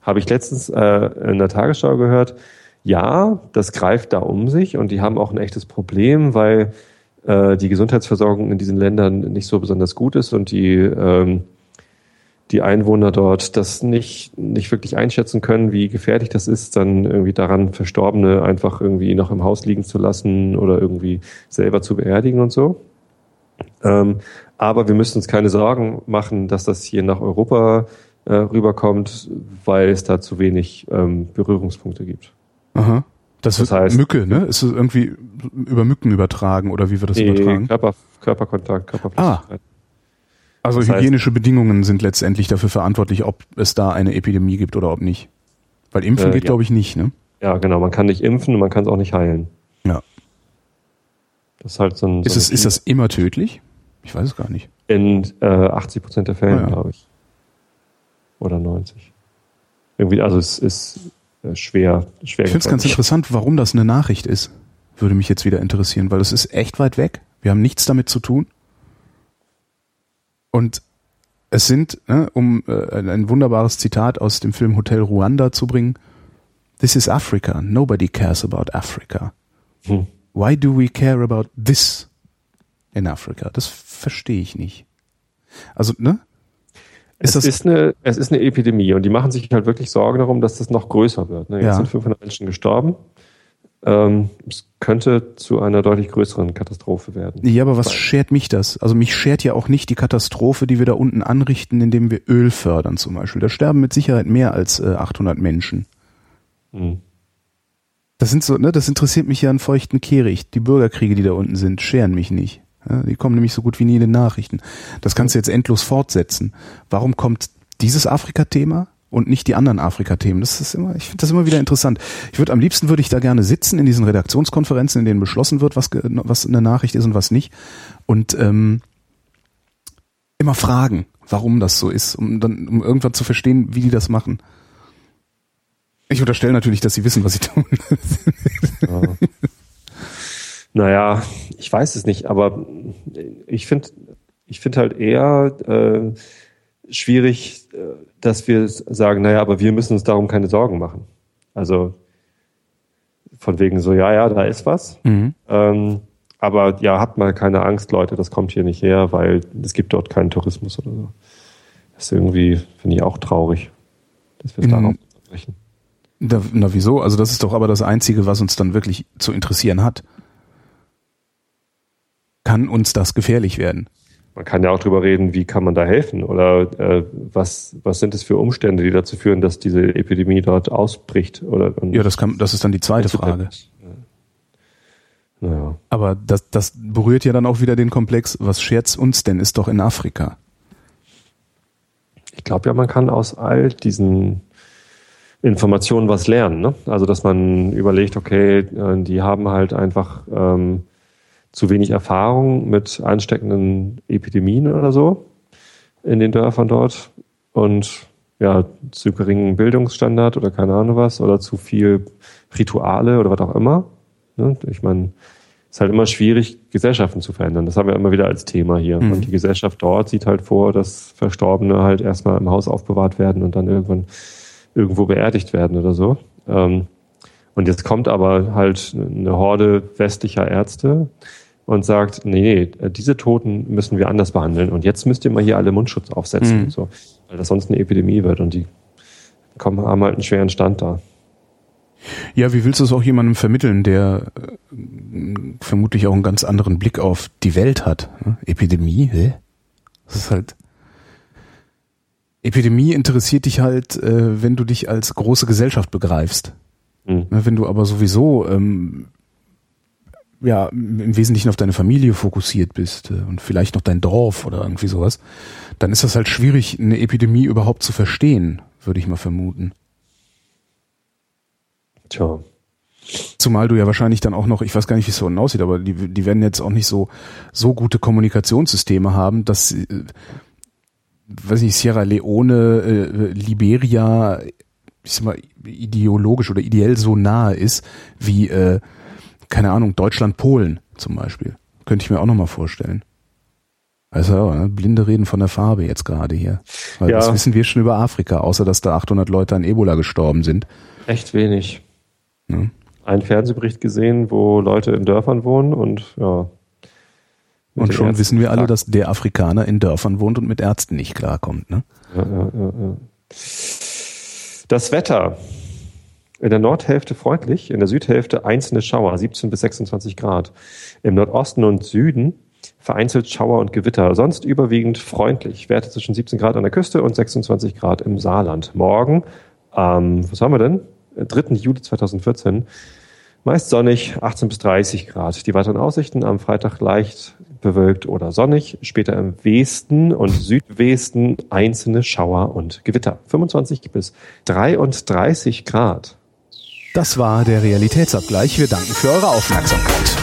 Habe ich letztens äh, in der Tagesschau gehört. Ja, das greift da um sich und die haben auch ein echtes Problem, weil äh, die Gesundheitsversorgung in diesen Ländern nicht so besonders gut ist und die ähm, die Einwohner dort das nicht, nicht wirklich einschätzen können, wie gefährlich das ist, dann irgendwie daran Verstorbene einfach irgendwie noch im Haus liegen zu lassen oder irgendwie selber zu beerdigen und so. Ähm, aber wir müssen uns keine Sorgen machen, dass das hier nach Europa äh, rüberkommt, weil es da zu wenig ähm, Berührungspunkte gibt. Aha. Das, das heißt Mücke, ne? Ist es irgendwie über Mücken übertragen oder wie wird das nee, übertragen? Körper, Körperkontakt, Körperflüssigkeit. Ah. Also das hygienische heißt, Bedingungen sind letztendlich dafür verantwortlich, ob es da eine Epidemie gibt oder ob nicht. Weil impfen äh, geht, ja. glaube ich, nicht, ne? Ja, genau. Man kann nicht impfen und man kann es auch nicht heilen. Ja. Das ist halt so ein. Ist, so es, ist das immer tödlich? Ich weiß es gar nicht. In äh, 80 Prozent der Fälle, oh ja. glaube ich. Oder 90. Irgendwie, also es ist äh, schwer, schwer. Ich finde es ganz interessant, warum das eine Nachricht ist. Würde mich jetzt wieder interessieren, weil es ist echt weit weg. Wir haben nichts damit zu tun. Und es sind, ne, um äh, ein wunderbares Zitat aus dem Film Hotel Ruanda zu bringen, This is Africa. Nobody cares about Africa. Hm. Why do we care about this in Africa? Das verstehe ich nicht. Also, ne? Ist es, ist eine, es ist eine Epidemie und die machen sich halt wirklich Sorgen darum, dass das noch größer wird. Ne? Jetzt ja. sind 500 Menschen gestorben. Ähm, es könnte zu einer deutlich größeren Katastrophe werden. Ja, aber was schert mich das? Also mich schert ja auch nicht die Katastrophe, die wir da unten anrichten, indem wir Öl fördern zum Beispiel. Da sterben mit Sicherheit mehr als äh, 800 Menschen. Hm. Das sind so, ne, das interessiert mich ja einen feuchten Kehricht. Die Bürgerkriege, die da unten sind, scheren mich nicht. Ja, die kommen nämlich so gut wie nie in den Nachrichten. Das kannst du jetzt endlos fortsetzen. Warum kommt dieses Afrika-Thema? Und nicht die anderen Afrika-Themen. Das ist immer, ich finde das immer wieder interessant. Ich würde am liebsten würde ich da gerne sitzen in diesen Redaktionskonferenzen, in denen beschlossen wird, was was eine Nachricht ist und was nicht, und ähm, immer fragen, warum das so ist, um dann um irgendwann zu verstehen, wie die das machen. Ich unterstelle natürlich, dass sie wissen, was sie tun. Ja. Naja, ich weiß es nicht, aber ich finde, ich finde halt eher äh, schwierig, äh, dass wir sagen, naja, aber wir müssen uns darum keine Sorgen machen. Also von wegen so, ja, ja, da ist was. Mhm. Ähm, aber ja, habt mal keine Angst, Leute, das kommt hier nicht her, weil es gibt dort keinen Tourismus oder so. Das ist irgendwie, finde ich auch traurig, dass wir es darauf sprechen. Da, na wieso? Also das ist doch aber das Einzige, was uns dann wirklich zu interessieren hat. Kann uns das gefährlich werden? Man kann ja auch drüber reden, wie kann man da helfen oder äh, was, was sind es für Umstände, die dazu führen, dass diese Epidemie dort ausbricht? Oder, ja, das, kann, das ist dann die zweite Frage. Naja. Aber das, das berührt ja dann auch wieder den Komplex, was scherzt uns denn, ist doch in Afrika. Ich glaube ja, man kann aus all diesen Informationen was lernen. Ne? Also, dass man überlegt, okay, äh, die haben halt einfach ähm, zu wenig Erfahrung mit ansteckenden Epidemien oder so in den Dörfern dort und ja, zu geringen Bildungsstandard oder keine Ahnung was oder zu viel Rituale oder was auch immer. Ne? Ich meine, es ist halt immer schwierig, Gesellschaften zu verändern. Das haben wir immer wieder als Thema hier. Mhm. Und die Gesellschaft dort sieht halt vor, dass Verstorbene halt erstmal im Haus aufbewahrt werden und dann irgendwann irgendwo beerdigt werden oder so. Ähm, und jetzt kommt aber halt eine Horde westlicher Ärzte und sagt, nee, nee, diese Toten müssen wir anders behandeln und jetzt müsst ihr mal hier alle Mundschutz aufsetzen, mhm. so, weil das sonst eine Epidemie wird und die kommen, haben halt einen schweren Stand da. Ja, wie willst du es auch jemandem vermitteln, der äh, vermutlich auch einen ganz anderen Blick auf die Welt hat? Epidemie, hä? Das ist halt. Epidemie interessiert dich halt, äh, wenn du dich als große Gesellschaft begreifst. Mhm. Wenn du aber sowieso ähm, ja im Wesentlichen auf deine Familie fokussiert bist äh, und vielleicht noch dein Dorf oder irgendwie sowas, dann ist das halt schwierig, eine Epidemie überhaupt zu verstehen, würde ich mal vermuten. Tja. Zumal du ja wahrscheinlich dann auch noch, ich weiß gar nicht, wie es so aussieht, aber die, die werden jetzt auch nicht so, so gute Kommunikationssysteme haben, dass, äh, weiß nicht, Sierra Leone, äh, Liberia, ich sag mal, ideologisch oder ideell so nahe ist, wie, äh, keine Ahnung, Deutschland, Polen zum Beispiel. Könnte ich mir auch nochmal vorstellen. Also ne? blinde reden von der Farbe jetzt gerade hier. Weil ja. was wissen wir schon über Afrika, außer dass da 800 Leute an Ebola gestorben sind? Echt wenig. Ja. Einen Fernsehbericht gesehen, wo Leute in Dörfern wohnen und ja. Und schon wissen wir alle, dass der Afrikaner in Dörfern wohnt und mit Ärzten nicht klarkommt. Ne? Ja, ja, ja, ja. Das Wetter. In der Nordhälfte freundlich, in der Südhälfte einzelne Schauer, 17 bis 26 Grad. Im Nordosten und Süden vereinzelt Schauer und Gewitter, sonst überwiegend freundlich. Werte zwischen 17 Grad an der Küste und 26 Grad im Saarland. Morgen, ähm, was haben wir denn? 3. Juli 2014. Meist sonnig, 18 bis 30 Grad. Die weiteren Aussichten am Freitag leicht bewölkt oder sonnig. Später im Westen und Südwesten einzelne Schauer und Gewitter. 25 bis 33 Grad. Das war der Realitätsabgleich. Wir danken für eure Aufmerksamkeit.